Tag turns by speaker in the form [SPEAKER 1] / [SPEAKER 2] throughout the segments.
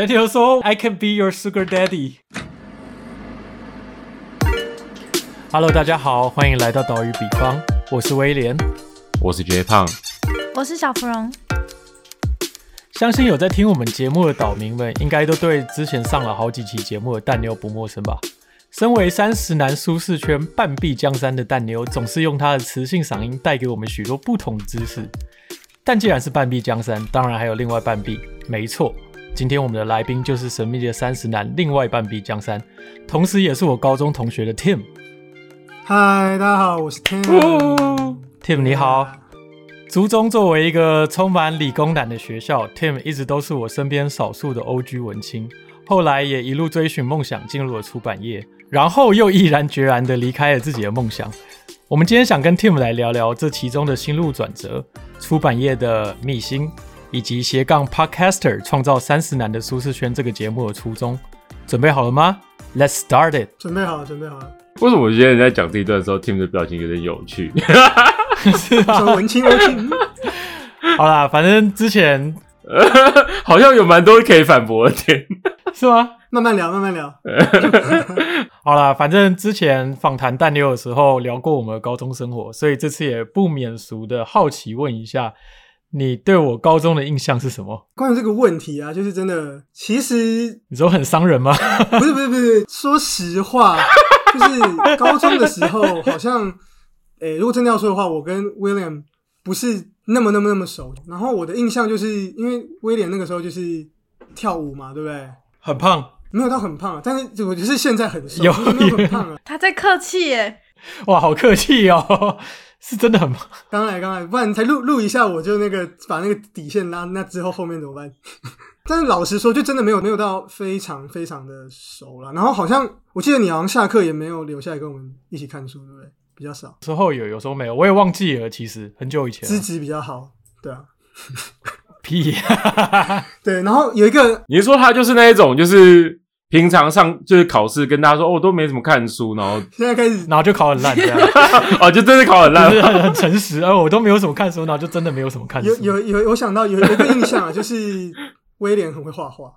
[SPEAKER 1] Daniel 说：“I can be your sugar daddy。” Hello，大家好，欢迎来到岛屿比方，我是威廉，
[SPEAKER 2] 我是 J 胖，
[SPEAKER 3] 我是小芙蓉。
[SPEAKER 1] 相信有在听我们节目的岛民们，应该都对之前上了好几期节目的蛋妞不陌生吧？身为三十男舒适圈半壁江山的蛋妞，总是用她的磁性嗓音带给我们许多不同的知识。但既然是半壁江山，当然还有另外半壁。没错，今天我们的来宾就是神秘的三十男另外半壁江山，同时也是我高中同学的 Tim。
[SPEAKER 4] 嗨，大家好，我是 Tim。
[SPEAKER 1] Tim 你好。族中作为一个充满理工男的学校，Tim 一直都是我身边少数的 OG 文青。后来也一路追寻梦想，进入了出版业。然后又毅然决然地离开了自己的梦想。我们今天想跟 Tim 来聊聊这其中的心路转折、出版业的秘辛，以及斜杠 Podcaster 创造三十男的舒适圈这个节目的初衷。准备好了吗？Let's start it。
[SPEAKER 4] 准备好了，准备好了。
[SPEAKER 2] 为什么我觉得你在讲这一段的时候，Tim 的表情有点有趣？
[SPEAKER 1] 是
[SPEAKER 4] 吧？文青文青。
[SPEAKER 1] 好啦，反正之前
[SPEAKER 2] 好像有蛮多可以反驳的点，
[SPEAKER 1] 是吗？
[SPEAKER 4] 慢慢聊，慢慢聊。
[SPEAKER 1] 好啦，反正之前访谈蛋妞的时候聊过我们的高中生活，所以这次也不免俗的好奇问一下，你对我高中的印象是什么？
[SPEAKER 4] 关于这个问题啊，就是真的，其实
[SPEAKER 1] 你说很伤人吗？
[SPEAKER 4] 不是不是不是，说实话，就是高中的时候，好像，诶，如果真的要说的话，我跟 William 不是那么那么那么熟。然后我的印象就是因为威廉那个时候就是跳舞嘛，对不对？
[SPEAKER 1] 很胖。
[SPEAKER 4] 没有到很胖，但是我就是现在很瘦，
[SPEAKER 1] 有
[SPEAKER 4] 没有很胖啊？
[SPEAKER 3] 他在客气耶，
[SPEAKER 1] 哇，好客气哦，是真的很忙。
[SPEAKER 4] 刚来刚来，不然你才录录一下，我就那个把那个底线拉，那之后后面怎么办？但是老实说，就真的没有没有到非常非常的熟了。然后好像我记得你好像下课也没有留下来跟我们一起看书，对不对？比较少。
[SPEAKER 1] 时候有，有时候没有，我也忘记了。其实很久以前，
[SPEAKER 4] 资质比较好，对啊。
[SPEAKER 1] 屁，
[SPEAKER 4] 对。然后有一个，
[SPEAKER 2] 你是说他就是那一种，就是。平常上就是考试，跟大家说哦，都没怎么看书，然后
[SPEAKER 4] 现在开始，
[SPEAKER 1] 然后就考很烂这样，
[SPEAKER 2] 哦，就真的考很烂，
[SPEAKER 1] 很很诚实，哦，我都没有什么看书，然后就真的没有什么看书。
[SPEAKER 4] 有有有，我想到有有一个印象啊，就是威廉很会画画，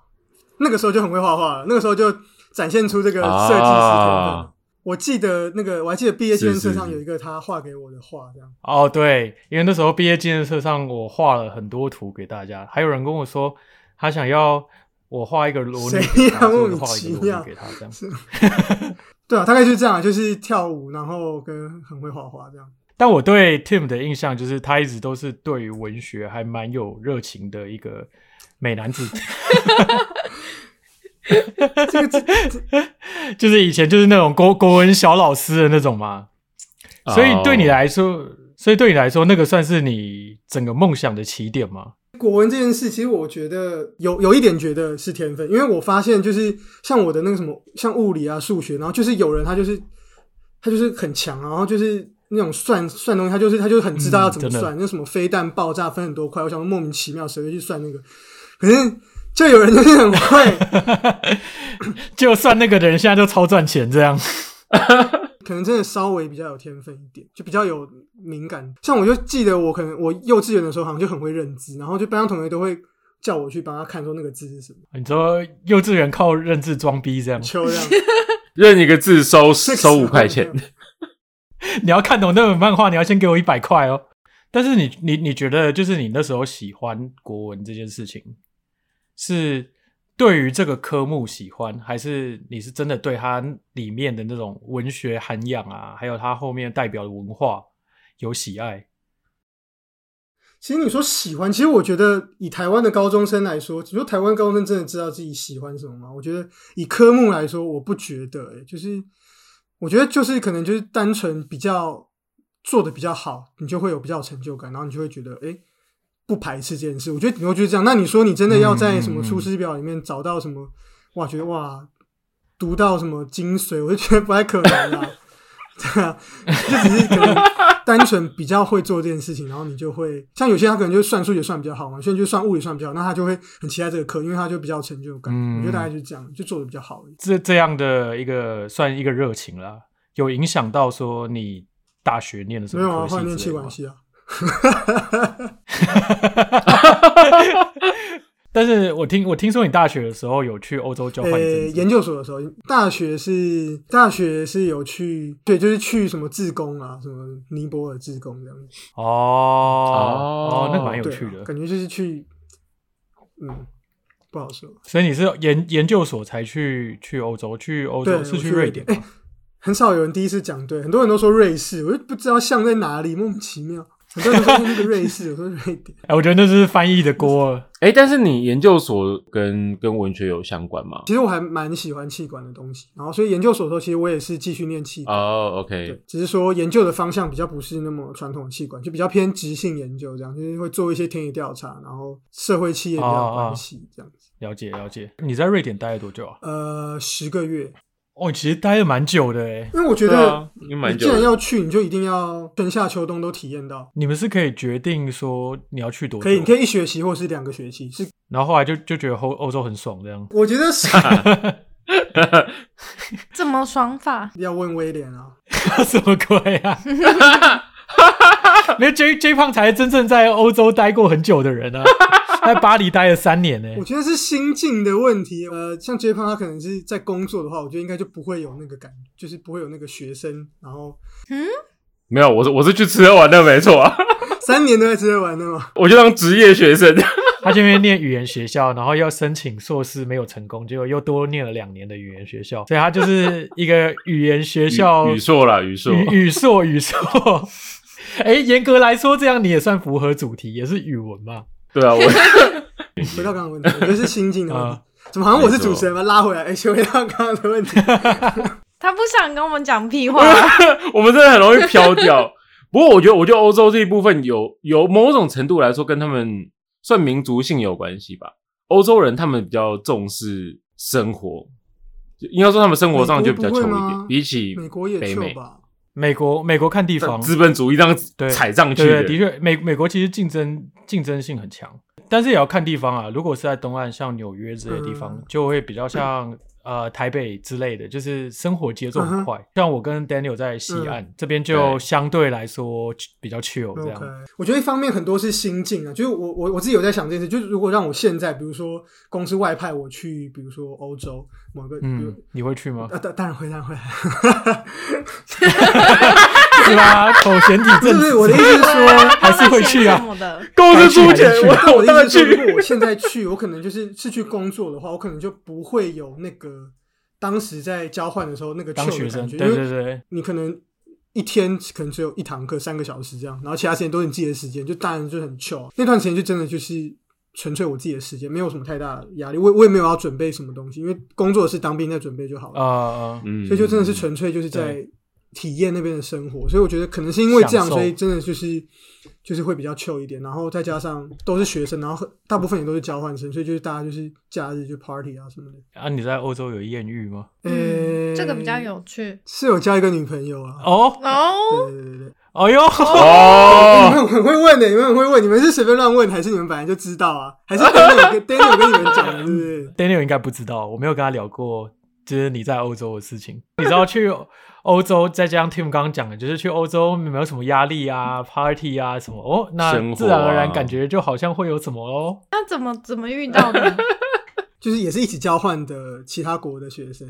[SPEAKER 4] 那个时候就很会画画了，那个时候就展现出这个设计师天分。我记得那个，我还记得毕业纪念册上有一个他画给我的画，这样。
[SPEAKER 1] 哦，对，因为那时候毕业纪念册上我画了很多图给大家，还有人跟我说他想要。我画一个裸女，
[SPEAKER 4] 莫名其妙
[SPEAKER 1] 给他这样。
[SPEAKER 4] 对啊，大概就是这样，就是跳舞，然后跟很会画画这样。
[SPEAKER 1] 但我对 Tim 的印象就是，他一直都是对于文学还蛮有热情的一个美男子。
[SPEAKER 4] 这个
[SPEAKER 1] 就是以前就是那种国国文小老师的那种嘛。所以对你来说，所以对你来说，那个算是你整个梦想的起点吗？
[SPEAKER 4] 国文这件事，其实我觉得有有一点觉得是天分，因为我发现就是像我的那个什么，像物理啊、数学，然后就是有人他就是他就是很强，然后就是那种算算东西，他就是他就很知道要怎么算，那什么飞弹爆炸分很多块，我想莫名其妙谁会去算那个？可是就有人就是很会，
[SPEAKER 1] 就算那个的人现在就超赚钱这样。
[SPEAKER 4] 可能真的稍微比较有天分一点，就比较有敏感。像我就记得，我可能我幼稚园的时候好像就很会认字，然后就班上同学都会叫我去帮他看说那个字是什么。
[SPEAKER 1] 你说幼稚园靠认字装逼这样？
[SPEAKER 4] 就这样，
[SPEAKER 2] 认一个字收收五块钱。
[SPEAKER 1] 你要看懂那本漫画，你要先给我一百块哦。但是你你你觉得，就是你那时候喜欢国文这件事情是？对于这个科目喜欢，还是你是真的对它里面的那种文学涵养啊，还有它后面代表的文化有喜爱？
[SPEAKER 4] 其实你说喜欢，其实我觉得以台湾的高中生来说，你说台湾高中生真的知道自己喜欢什么吗？我觉得以科目来说，我不觉得。就是我觉得就是可能就是单纯比较做的比较好，你就会有比较成就感，然后你就会觉得哎。不排斥这件事，我觉得你会觉得这样。那你说你真的要在什么《出师表》里面找到什么？哇，觉得哇，读到什么精髓，我就觉得不太可能啦。对啊，就只是可能单纯比较会做这件事情，然后你就会像有些他可能就算数学算比较好嘛，有些人就算物理算比较好，那他就会很期待这个课，因为他就比较成就感。我觉得大概就是这样，就做的比较好。
[SPEAKER 1] 这这样的一个算一个热情啦，有影响到说你大学念的什么？
[SPEAKER 4] 没有啊，
[SPEAKER 1] 换
[SPEAKER 4] 念气管系啊。
[SPEAKER 1] 哈哈哈哈哈！但是我听我听说你大学的时候有去欧洲交换一
[SPEAKER 4] 呃，研究所的时候，大学是大学是有去，对，就是去什么自贡啊，什么尼泊尔自贡这样子，
[SPEAKER 1] 哦哦
[SPEAKER 2] 哦，
[SPEAKER 1] 那蛮有趣的。
[SPEAKER 4] 啊感觉就是去，嗯，不好说。
[SPEAKER 1] 所以你是研研究所才去去欧洲，去欧，洲是
[SPEAKER 4] 去
[SPEAKER 1] 瑞典
[SPEAKER 4] 很少有人第一次讲对，很多人都说瑞士，我就不知道像在哪里，莫名其妙。很多人都说那个瑞士，我说瑞典。
[SPEAKER 1] 哎，我觉得那是翻译的锅。
[SPEAKER 2] 哎，但是你研究所跟跟文学有相关吗？
[SPEAKER 4] 其实我还蛮喜欢气管的东西，然后所以研究所的时候，其实我也是继续念气管。
[SPEAKER 2] 哦
[SPEAKER 4] 对
[SPEAKER 2] ，OK，，
[SPEAKER 4] 只是说研究的方向比较不是那么传统的气管，就比较偏直性研究，这样就是会做一些田野调查，然后社会企业比较有关系这样子。
[SPEAKER 1] 了解了解。你在瑞典待了多久啊？
[SPEAKER 4] 呃，十个月，
[SPEAKER 1] 哦，其实待了蛮久的哎。
[SPEAKER 4] 因为我觉得你既然。要去，你就一定要春夏秋冬都体验到。
[SPEAKER 1] 你们是可以决定说你要去多久，
[SPEAKER 4] 可以，你可以一学期或是两个学期，是
[SPEAKER 1] 然后后来就就觉得欧欧洲很爽这样。
[SPEAKER 4] 我觉得是
[SPEAKER 3] 怎么爽法？
[SPEAKER 4] 要问威廉啊。
[SPEAKER 1] 什么鬼啊？没有 J J 胖才是真正在欧洲待过很久的人啊，他在巴黎待了三年呢、
[SPEAKER 4] 我觉得是心境的问题。呃，像 J 胖他可能是在工作的话，我觉得应该就不会有那个感，就是不会有那个学生，然后嗯
[SPEAKER 2] 没有，我是我是去吃喝玩乐，没错啊，
[SPEAKER 4] 三年都在吃喝玩的嘛。
[SPEAKER 2] 我就当职业学生。
[SPEAKER 1] 他这边念语言学校，然后要申请硕士没有成功，结果又多念了两年的语言学校，所以他就是一个语言学校
[SPEAKER 2] 语语硕啦，语硕。
[SPEAKER 1] 语语硕语硕。哎，严格来说，这样你也算符合主题，也是语文嘛。
[SPEAKER 2] 对啊，我
[SPEAKER 4] 回到刚刚的问题，我觉得是心境的问题
[SPEAKER 1] 啊。
[SPEAKER 4] 怎么好像我是主持人吗？拉回来，哎、回到刚刚的问题。
[SPEAKER 3] 他不想跟我们讲屁话，
[SPEAKER 2] 我们真的很容易飘掉。不过我觉得，我觉得欧洲这一部分有有某种程度来说，跟他们算民族性有关系吧。欧洲人他们比较重视生活，就应该说他们生活上就比较穷一点，比起
[SPEAKER 4] 美国也
[SPEAKER 2] 北美
[SPEAKER 4] 吧？
[SPEAKER 1] 美国美国看地方，
[SPEAKER 2] 资本主义这样
[SPEAKER 1] 对
[SPEAKER 2] 踩上去的，
[SPEAKER 1] 对对，的确，美美国其实竞争竞争性很强，但是也要看地方啊。如果是在东岸，像纽约这些地方，
[SPEAKER 4] 嗯
[SPEAKER 1] 就会比较像呃台北之类的，就是生活节奏很快。像我跟 Daniel 在西岸、这边，就相对来说比较 chill 这样。
[SPEAKER 4] 我觉得一方面很多是心境啊，就是我我我自己有在想这件事，就是如果让我现在，比如说公司外派我去，比如说欧洲某个，
[SPEAKER 1] 嗯，你会去吗？
[SPEAKER 4] 啊，当当然会，当然会，
[SPEAKER 1] 是吧？口嫌体正直，
[SPEAKER 4] 不是，我的意思是说，
[SPEAKER 1] 还是会去啊。
[SPEAKER 2] 公司出钱我
[SPEAKER 4] 但我意思是说，如果
[SPEAKER 2] 去。
[SPEAKER 4] 我现在去，我可能就是是去工作的话，我可能就不会有那个当时在交换的时候那个
[SPEAKER 1] 当学生，
[SPEAKER 4] 的感觉，
[SPEAKER 1] 对
[SPEAKER 4] 因为
[SPEAKER 1] 对对，
[SPEAKER 4] 你可能一天可能只有一堂课三个小时这样，然后其他时间都是你自己的时间，就当然就很 chill。那段时间就真的就是纯粹我自己的时间，没有什么太大的压力，我我也没有要准备什么东西，因为工作是当兵在准备就好了，
[SPEAKER 1] 呃，
[SPEAKER 2] 嗯
[SPEAKER 4] 所以就真的是纯粹就是在体验那边的生活。所以我觉得可能是因为这样，所以真的就是就是会比较 chill 一点，然后再加上都是学生，然后很大部分也都是交换生，所以就是大家就是假日就 party 啊什么的。
[SPEAKER 1] 啊，你在欧洲有艳遇吗？
[SPEAKER 4] 呃、
[SPEAKER 3] 嗯，这个比较有趣
[SPEAKER 4] 是有交一个女朋友啊。
[SPEAKER 1] 哦，
[SPEAKER 3] 哦。
[SPEAKER 4] 对对对对。
[SPEAKER 1] 哦哟，
[SPEAKER 2] 哦，
[SPEAKER 4] 你们很会问的，你们很会问，你们是随便乱问，还是你们本来就知道啊？还是 Daniel 跟 Daniel 跟你们讲的，是不是
[SPEAKER 1] ？Daniel 应该不知道，我没有跟他聊过，就是你在欧洲的事情。你知道去欧洲，再加上 Tim 刚刚讲的，就是去欧洲没有什么压力啊、party 啊什么哦，那自然而然感觉就好像会有什么哦。
[SPEAKER 3] 那怎么怎么遇到的？
[SPEAKER 4] 就是也是一起交换的其他国的学生，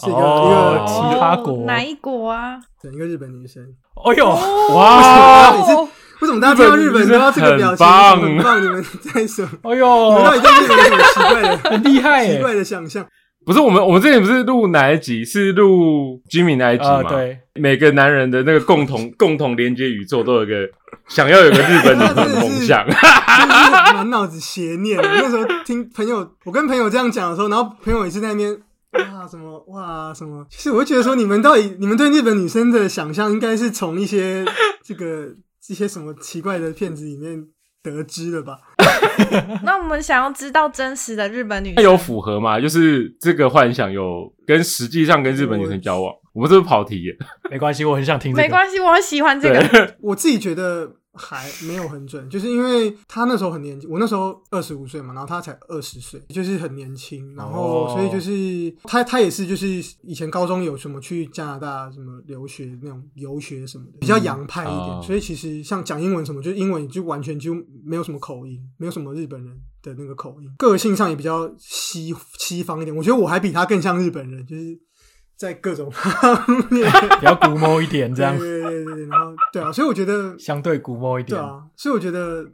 [SPEAKER 4] 是一个、
[SPEAKER 1] 哦
[SPEAKER 4] 一
[SPEAKER 1] 其他国
[SPEAKER 3] 哦哪一国啊？
[SPEAKER 4] 整一个日本女生。
[SPEAKER 1] 哦哟，
[SPEAKER 2] 哇，
[SPEAKER 4] 每次为什么大家听到日本都要这个表情？
[SPEAKER 2] 很棒
[SPEAKER 4] 很棒！你们在什么？
[SPEAKER 1] 哦
[SPEAKER 4] 你们到
[SPEAKER 1] 哟，
[SPEAKER 4] 底在日本有什么奇怪的、
[SPEAKER 1] 很厉害耶！
[SPEAKER 4] 奇怪的想象？
[SPEAKER 2] 不是我们，我们之前不是录哪一集？是录 Jimmy 那一集
[SPEAKER 1] 啊，
[SPEAKER 2] 嘛？
[SPEAKER 1] 对，
[SPEAKER 2] 每个男人的那个共同 共同连接宇宙都有一个想要有个日本女朋友的梦想。
[SPEAKER 4] 真的是满脑子邪念。那时候听朋友，我跟朋友这样讲的时候，然后朋友也是在那边哇什么哇什么，其实我会觉得说，你们到底 你们对日本女生的想象，应该是从一些这个一些什么奇怪的片子里面得知了吧？
[SPEAKER 3] 那我们想要知道真实的日本女生
[SPEAKER 2] 有符合吗？就是这个幻想有跟实际上跟日本女生交往，我们是不是跑题耶？
[SPEAKER 1] 没关系，我很想听这个。
[SPEAKER 3] 没关系，我很喜欢这个。
[SPEAKER 4] 我自己觉得还没有很准，就是因为他那时候很年轻，我那时候二十五岁嘛，然后他才二十岁，就是很年轻，然后
[SPEAKER 1] 哦。
[SPEAKER 4] 所以就是他他也是就是以前高中有什么去加拿大什么留学那种游学什么的，比较洋派一点，
[SPEAKER 2] 哦
[SPEAKER 4] 所以其实像讲英文什么，就是英文就完全就没有什么口音，没有什么日本人的那个口音，个性上也比较西西方一点，我觉得我还比他更像日本人，就是在各种方面。
[SPEAKER 1] 比较古某一点这样，
[SPEAKER 4] 对对然后对啊，所以我觉得
[SPEAKER 1] 相对古摸一点。
[SPEAKER 4] 对啊，所以我觉得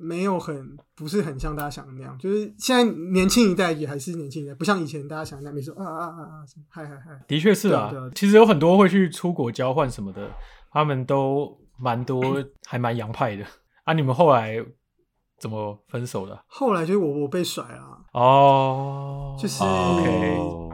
[SPEAKER 4] 没有很不是很像大家想的那样，就是现在年轻一代也还是年轻一代，不像以前大家想的那样，每次啊啊啊啊嗨嗨嗨，
[SPEAKER 1] 的确是啊
[SPEAKER 4] 对啊对啊，
[SPEAKER 1] 其实有很多会去出国交换什么的，他们都蛮多，还蛮洋派的。啊，你们后来怎么分手的？
[SPEAKER 4] 后来就是我我被甩了啊，
[SPEAKER 1] 哦，
[SPEAKER 4] 就是
[SPEAKER 1] 哦 OK，
[SPEAKER 2] 哦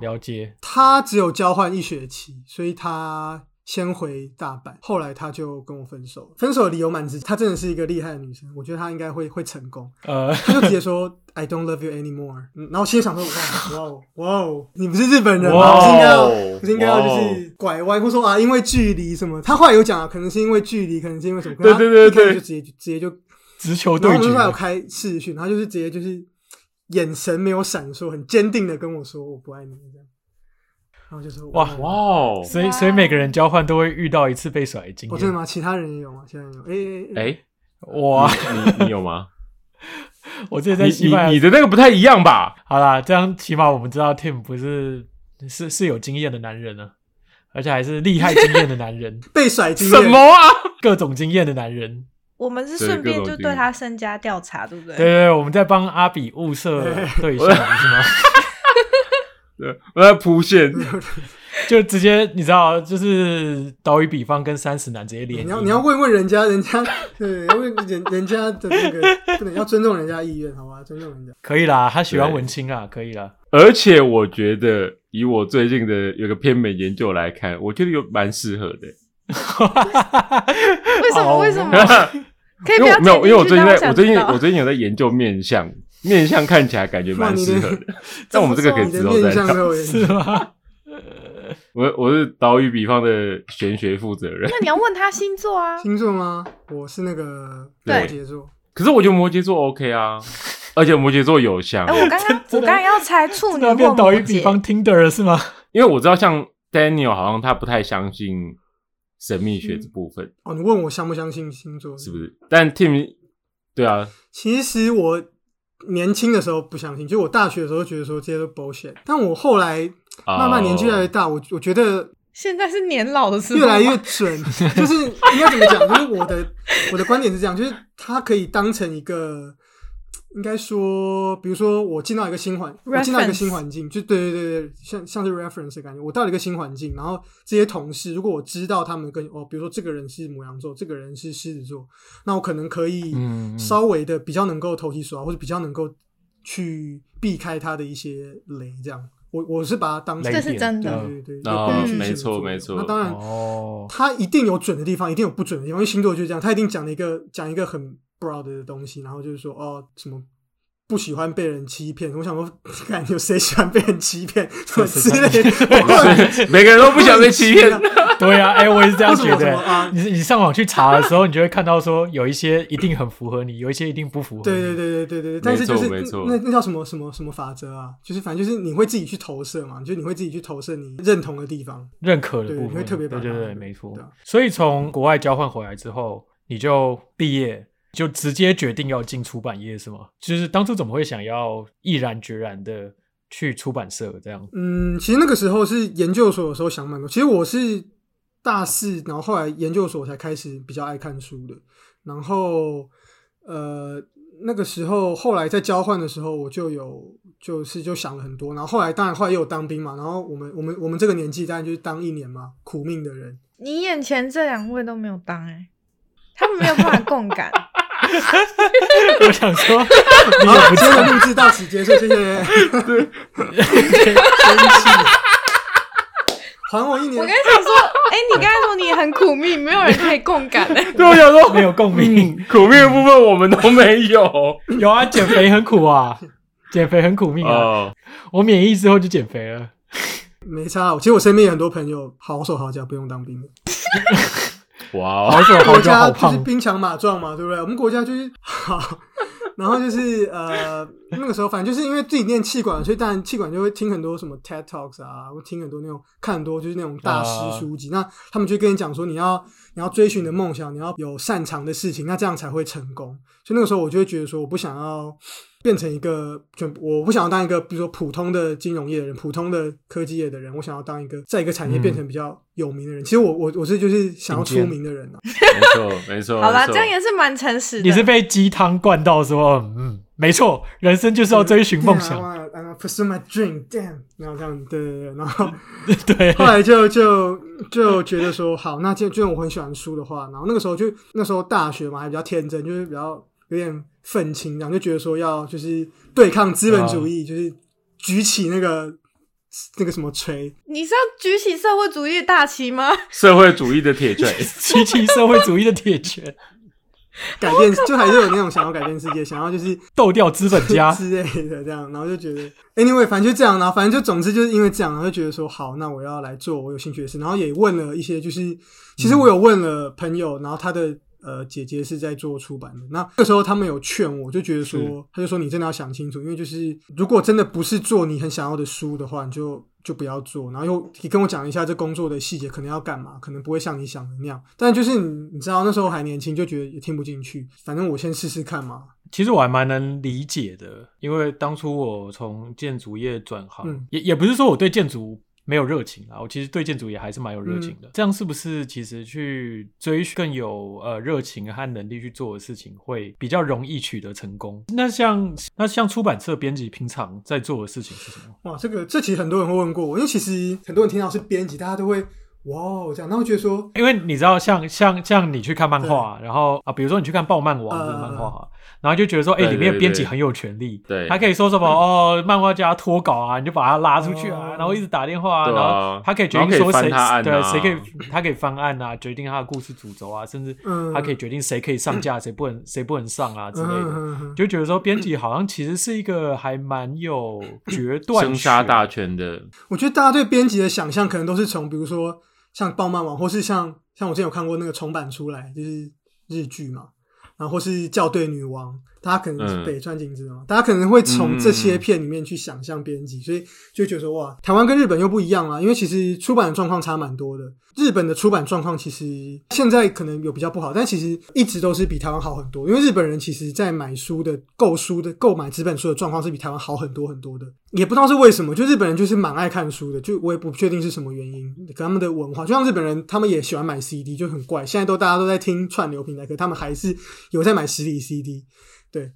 [SPEAKER 1] 了解。
[SPEAKER 4] 他只有交换一学期，所以他先回大阪，后来他就跟我分手了。分手的理由蛮直接，她真的是一个厉害的女生，我觉得她应该会会成功。
[SPEAKER 1] 呃，
[SPEAKER 4] 他就直接说 I don't love you anymore，嗯然后心里想说哇哇哦哇哦，你不是日本人吗？应该要不是应该要就是拐弯，或说啊因为距离什么？他后来有讲啊，可能是因为距离，可能是因为什么？
[SPEAKER 2] 对对对对
[SPEAKER 4] 就直接直接就，
[SPEAKER 1] 直球
[SPEAKER 4] 然后我们
[SPEAKER 1] 对决
[SPEAKER 4] 那时候还有开视讯，他就是直接就是眼神没有闪烁，很坚定的跟我说我不爱你这样，然后就是
[SPEAKER 1] 哇
[SPEAKER 2] 哇哦，
[SPEAKER 1] 所以所以每个人交换都会遇到一次被甩的经验。
[SPEAKER 4] 我真的吗？其他人也有吗？其他人有？哎哎
[SPEAKER 1] 哇，
[SPEAKER 2] 你你有吗？
[SPEAKER 1] 我之前在
[SPEAKER 2] 你
[SPEAKER 1] 西班牙
[SPEAKER 2] 你你的那个不太一样吧？
[SPEAKER 1] 好啦，这样起码我们知道 Tim 不是是是有经验的男人呢，而且还是厉害经验的男人，
[SPEAKER 4] 被甩经验
[SPEAKER 2] 什么啊？
[SPEAKER 1] 各种经验的男人。
[SPEAKER 3] 我们是
[SPEAKER 2] 对
[SPEAKER 3] 顺便就对他身家调查，对不对？
[SPEAKER 1] 对对对，我们在帮阿比物色对象，是吗？
[SPEAKER 2] 对，我在铺线，
[SPEAKER 1] 就直接你知道，就是岛屿比方跟三十男直接连。
[SPEAKER 4] 你要你要问问人家，人家对，要问人人家的那个，不能要尊重人家意愿，好吧？尊重人家。
[SPEAKER 1] 可以啦，他喜欢文青啊，可以啦。
[SPEAKER 2] 而且我觉得以我最近的有个偏美研究来看，我觉得有蛮适合的。
[SPEAKER 3] 为什么？
[SPEAKER 1] 哦
[SPEAKER 3] 为什么？可以不要
[SPEAKER 2] 因为我没有，因为我最近在，我最近我最近有在研究面相，面相看起来感觉蛮适合的。但我们这个可以
[SPEAKER 4] 你的
[SPEAKER 2] 之后再
[SPEAKER 4] 面相
[SPEAKER 2] 聊。
[SPEAKER 4] 都有
[SPEAKER 1] 是吗？
[SPEAKER 2] 我我是岛屿比方的玄学负责人，
[SPEAKER 3] 那你要问他星座啊。
[SPEAKER 4] 星座吗？我是那个摩羯座，
[SPEAKER 2] 可是我觉得摩羯座 OK 啊，而且摩羯座有像
[SPEAKER 3] 哎，，我刚刚我刚刚要猜处女
[SPEAKER 1] 那变岛屿比方
[SPEAKER 3] 羯
[SPEAKER 1] ，Tinder 了是吗？
[SPEAKER 2] 因为我知道像 Daniel 好像他不太相信神秘学这部分，
[SPEAKER 4] 哦，你问我相不相信星座？
[SPEAKER 2] 是不是？但 Tim 对啊，
[SPEAKER 4] 其实我年轻的时候不相信，就我大学的时候觉得说这些都 bullshit，但我后来慢慢年纪越来越
[SPEAKER 2] 哦
[SPEAKER 4] 大，我我觉得
[SPEAKER 3] 现在是年老的时候，
[SPEAKER 4] 越来越准，就是应该怎么讲？就是我的我的观点是这样，就是它可以当成一个，应该说，比如说我进到一个新环，我进到一个新环境，就对对对对，像像是 reference 的感觉。我到了一个新环境，然后这些同事，如果我知道他们跟哦，比如说这个人是母羊座，这个人是狮子座，那我可能可以稍微的比较能够投其所好，或者比较能够去避开他的一些雷，这样。我我是把它当成
[SPEAKER 1] 雷
[SPEAKER 3] 这是真
[SPEAKER 4] 对
[SPEAKER 3] 的。
[SPEAKER 4] 对对，
[SPEAKER 2] 哦
[SPEAKER 4] 有根据性的
[SPEAKER 2] 没错没错
[SPEAKER 4] 那当然，
[SPEAKER 1] 哦，
[SPEAKER 4] 它一定有准的地方，一定有不准的地方，因为星座就是这样，他一定讲了一个讲一个很 broad 的东西，然后就是说哦什么。不喜欢被人欺骗，我想说，看有谁喜欢被人欺骗，什么之类的。
[SPEAKER 2] 每个人都不想被欺骗。
[SPEAKER 1] 对啊，哎、我也是这样觉得
[SPEAKER 4] 啊。
[SPEAKER 1] 你你上网去查的时候，你就会看到说，有一些一定很符合你，有一些一定不符合你。
[SPEAKER 4] 对对对对对对，但是就是
[SPEAKER 2] 没错
[SPEAKER 4] 那那叫什么什么什么法则啊？就是反正就是你会自己去投射嘛，就是你会自己去投射你认同的地方。
[SPEAKER 1] 认可的部分，
[SPEAKER 4] 对你会特别
[SPEAKER 1] 对对没错
[SPEAKER 4] 啊。
[SPEAKER 1] 所以从国外交换回来之后，你就毕业，就直接决定要进出版业是吗？就是当初怎么会想要毅然决然的去出版社这样？
[SPEAKER 4] 嗯，其实那个时候是研究所的时候想蛮多。其实我是大四，然后后来研究所才开始比较爱看书的。然后呃，那个时候后来在交换的时候，我就有就是就想了很多。然后后来当然后来也有当兵嘛。然后我们我们我们这个年纪当然就是当一年嘛，苦命的人。
[SPEAKER 3] 你眼前这两位都没有当哎、他们没有办法共感。
[SPEAKER 1] 我想说，你
[SPEAKER 4] 好
[SPEAKER 1] 也不，
[SPEAKER 4] 今天的录制到此结束，谢谢。生气，还我一年
[SPEAKER 3] 我刚。才想说，哎、你刚才说你很苦命，没有人可以共感哎、
[SPEAKER 2] 对，我想说
[SPEAKER 1] 没有共鸣。
[SPEAKER 2] 苦命的部分我们都没有。
[SPEAKER 1] 有啊，减肥很苦啊，减肥很苦命啊。
[SPEAKER 2] 哦，
[SPEAKER 1] 我免疫之后就减肥了。
[SPEAKER 4] 没差，其实我身边有很多朋友好手好脚，不用当兵的。
[SPEAKER 2] 哇哦，
[SPEAKER 1] 好久好
[SPEAKER 4] 国家就是
[SPEAKER 1] 胖，
[SPEAKER 4] 兵强马壮嘛，对不对？我们国家就是 好，然后就是呃，那个时候反正就是因为自己念气管，所以当然气管就会听很多什么 TED Talks 啊，会听很多那种看很多就是那种大师书籍。那他们就跟你讲说，你要你要追寻你的梦想，你要有擅长的事情，那这样才会成功。所以那个时候我就会觉得说，我不想要变成一个，就我不想要当一个，比如说普通的金融业的人，普通的科技业的人，我想要当一个在一个产业变成比较有名的人。其实我我我是就是想要出名的人啊。
[SPEAKER 2] 没错没错，
[SPEAKER 3] 好啦，
[SPEAKER 2] 没错
[SPEAKER 3] 这样也是蛮诚实的。
[SPEAKER 1] 你是被鸡汤灌到说，嗯，没错，人生就是要追寻梦想
[SPEAKER 4] ，wanna, I wanna pursue my dream. Damn，然后这样，对对对，然后
[SPEAKER 1] 对，
[SPEAKER 4] 后来就就就觉得说，好，那既既然我很喜欢书的话，然后那个时候就那时候大学嘛，还比较天真，就是比较有点愤青，然后就觉得说要就是对抗资本主义，就是举起那个那个什么锤，
[SPEAKER 3] 你是要举起社会主义的大旗吗？
[SPEAKER 2] 社会主义的铁锤，
[SPEAKER 1] 举起社会主义的铁拳，
[SPEAKER 4] 改变，就还是有那种想要改变世界，想要就是
[SPEAKER 1] 斗掉资本家，
[SPEAKER 4] 之类的这样，然后就觉得，anyway，反正就这样，然后反正就总之就是因为这样，然后就觉得说好，那我要来做我有兴趣的事，然后也问了一些，就是其实我有问了朋友，然后他的呃姐姐是在做出版的，那那个时候他们有劝我，就觉得说，他就说你真的要想清楚，因为就是如果真的不是做你很想要的书的话，你就。就不要做，然后又你跟我讲一下这工作的细节，可能要干嘛，可能不会像你想的那样。但就是你你知道那时候还年轻，就觉得也听不进去。反正我先试试看嘛。
[SPEAKER 1] 其实我还蛮能理解的，因为当初我从建筑业转行，
[SPEAKER 4] 嗯
[SPEAKER 1] 也也不是说我对建筑没有热情啊，我其实对建筑也还是蛮有热情
[SPEAKER 4] 嗯
[SPEAKER 1] 的。这样是不是其实去追寻更有呃热情和能力去做的事情，会比较容易取得成功？那像那像出版社编辑平常在做的事情是什么？
[SPEAKER 4] 哇，这个这其实很多人会问过我，因为其实很多人听到是编辑，大家都会哇哦这样，然后觉得说，
[SPEAKER 1] 因为你知道像，像像你去看漫画，然后啊，比如说你去看爆漫王
[SPEAKER 4] 呃
[SPEAKER 1] 的漫画，然后就觉得说，哎、
[SPEAKER 2] 对
[SPEAKER 1] 里面编辑很有权利，
[SPEAKER 2] 对。
[SPEAKER 1] 他可以说什么哦，漫画家脱稿啊，你就把他拉出去啊，
[SPEAKER 4] 哦。
[SPEAKER 1] 然后一直打电话啊，
[SPEAKER 2] 啊。
[SPEAKER 1] 然后他可以决定说谁
[SPEAKER 2] 啊。
[SPEAKER 1] 对谁可以，他可以翻案啊，决定他的故事主轴啊，甚至
[SPEAKER 4] 嗯
[SPEAKER 1] 他可以决定谁可以上架，谁不能谁不能上啊之类的。就觉得说，编辑好像其实是一个还蛮有决断
[SPEAKER 2] 生杀大权的，
[SPEAKER 4] 我觉得大家对编辑的想象可能都是从比如说像爆漫网，或是像像我之前有看过那个重版出来，就是日剧嘛，然后是校对女王，大家可能是
[SPEAKER 2] 嗯
[SPEAKER 4] 北川景子嘛，大家可能会从这些片里面去想象编辑，所以就觉得说哇，台湾跟日本又不一样啊，因为其实出版的状况差蛮多的。日本的出版状况其实现在可能有比较不好，但其实一直都是比台湾好很多。因为日本人其实在买书的、购书的、购买纸本书的状况是比台湾好很多很多的。也不知道是为什么，就日本人就是蛮爱看书的，就我也不确定是什么原因，可他们的文化，就像日本人他们也喜欢买 CD，就很怪。现在都大家都在听串流平台，可他们还是有在买实体 CD。对，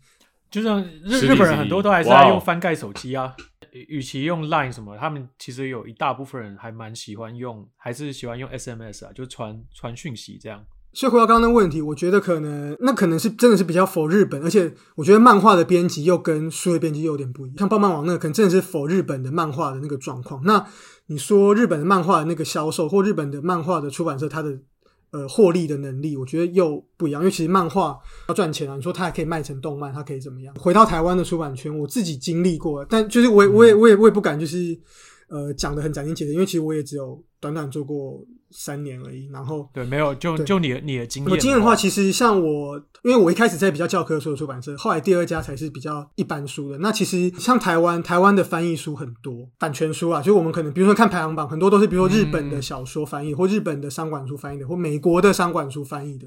[SPEAKER 1] 就像日日本人很多都还是在用翻盖手机啊，与其用 Line 什么，他们其实有一大部分人还蛮喜欢用，还是喜欢用 SMS 啊，就传传讯息这样。
[SPEAKER 4] 所以回到刚刚的问题，我觉得可能那可能是真的是比较否日本，而且我觉得漫画的编辑又跟书的编辑又有点不一样。像棒棒网那个可能真的是否日本的漫画的那个状况。那你说日本的漫画的那个销售，或日本的漫画的出版社它的呃获利的能力，我觉得又不一样。因为其实漫画要赚钱啊，你说它还可以卖成动漫，它可以怎么样？回到台湾的出版圈，我自己经历过，但就是我也我也我也我也不敢就是呃讲的很斩钉截铁，因为其实我也只有短短做过三年而已，然后。
[SPEAKER 1] 对，没有就就你你的经验，
[SPEAKER 4] 我经验的话，其实像我，因为我一开始在比较教科书的出版社，后来第二家才是比较一般书的。那其实像台湾，台湾的翻译书很多，版权书啊，就我们可能比如说看排行榜，很多都是比如说日本的小说翻译，或日本的商管书翻译的，或美国的商管书翻译的。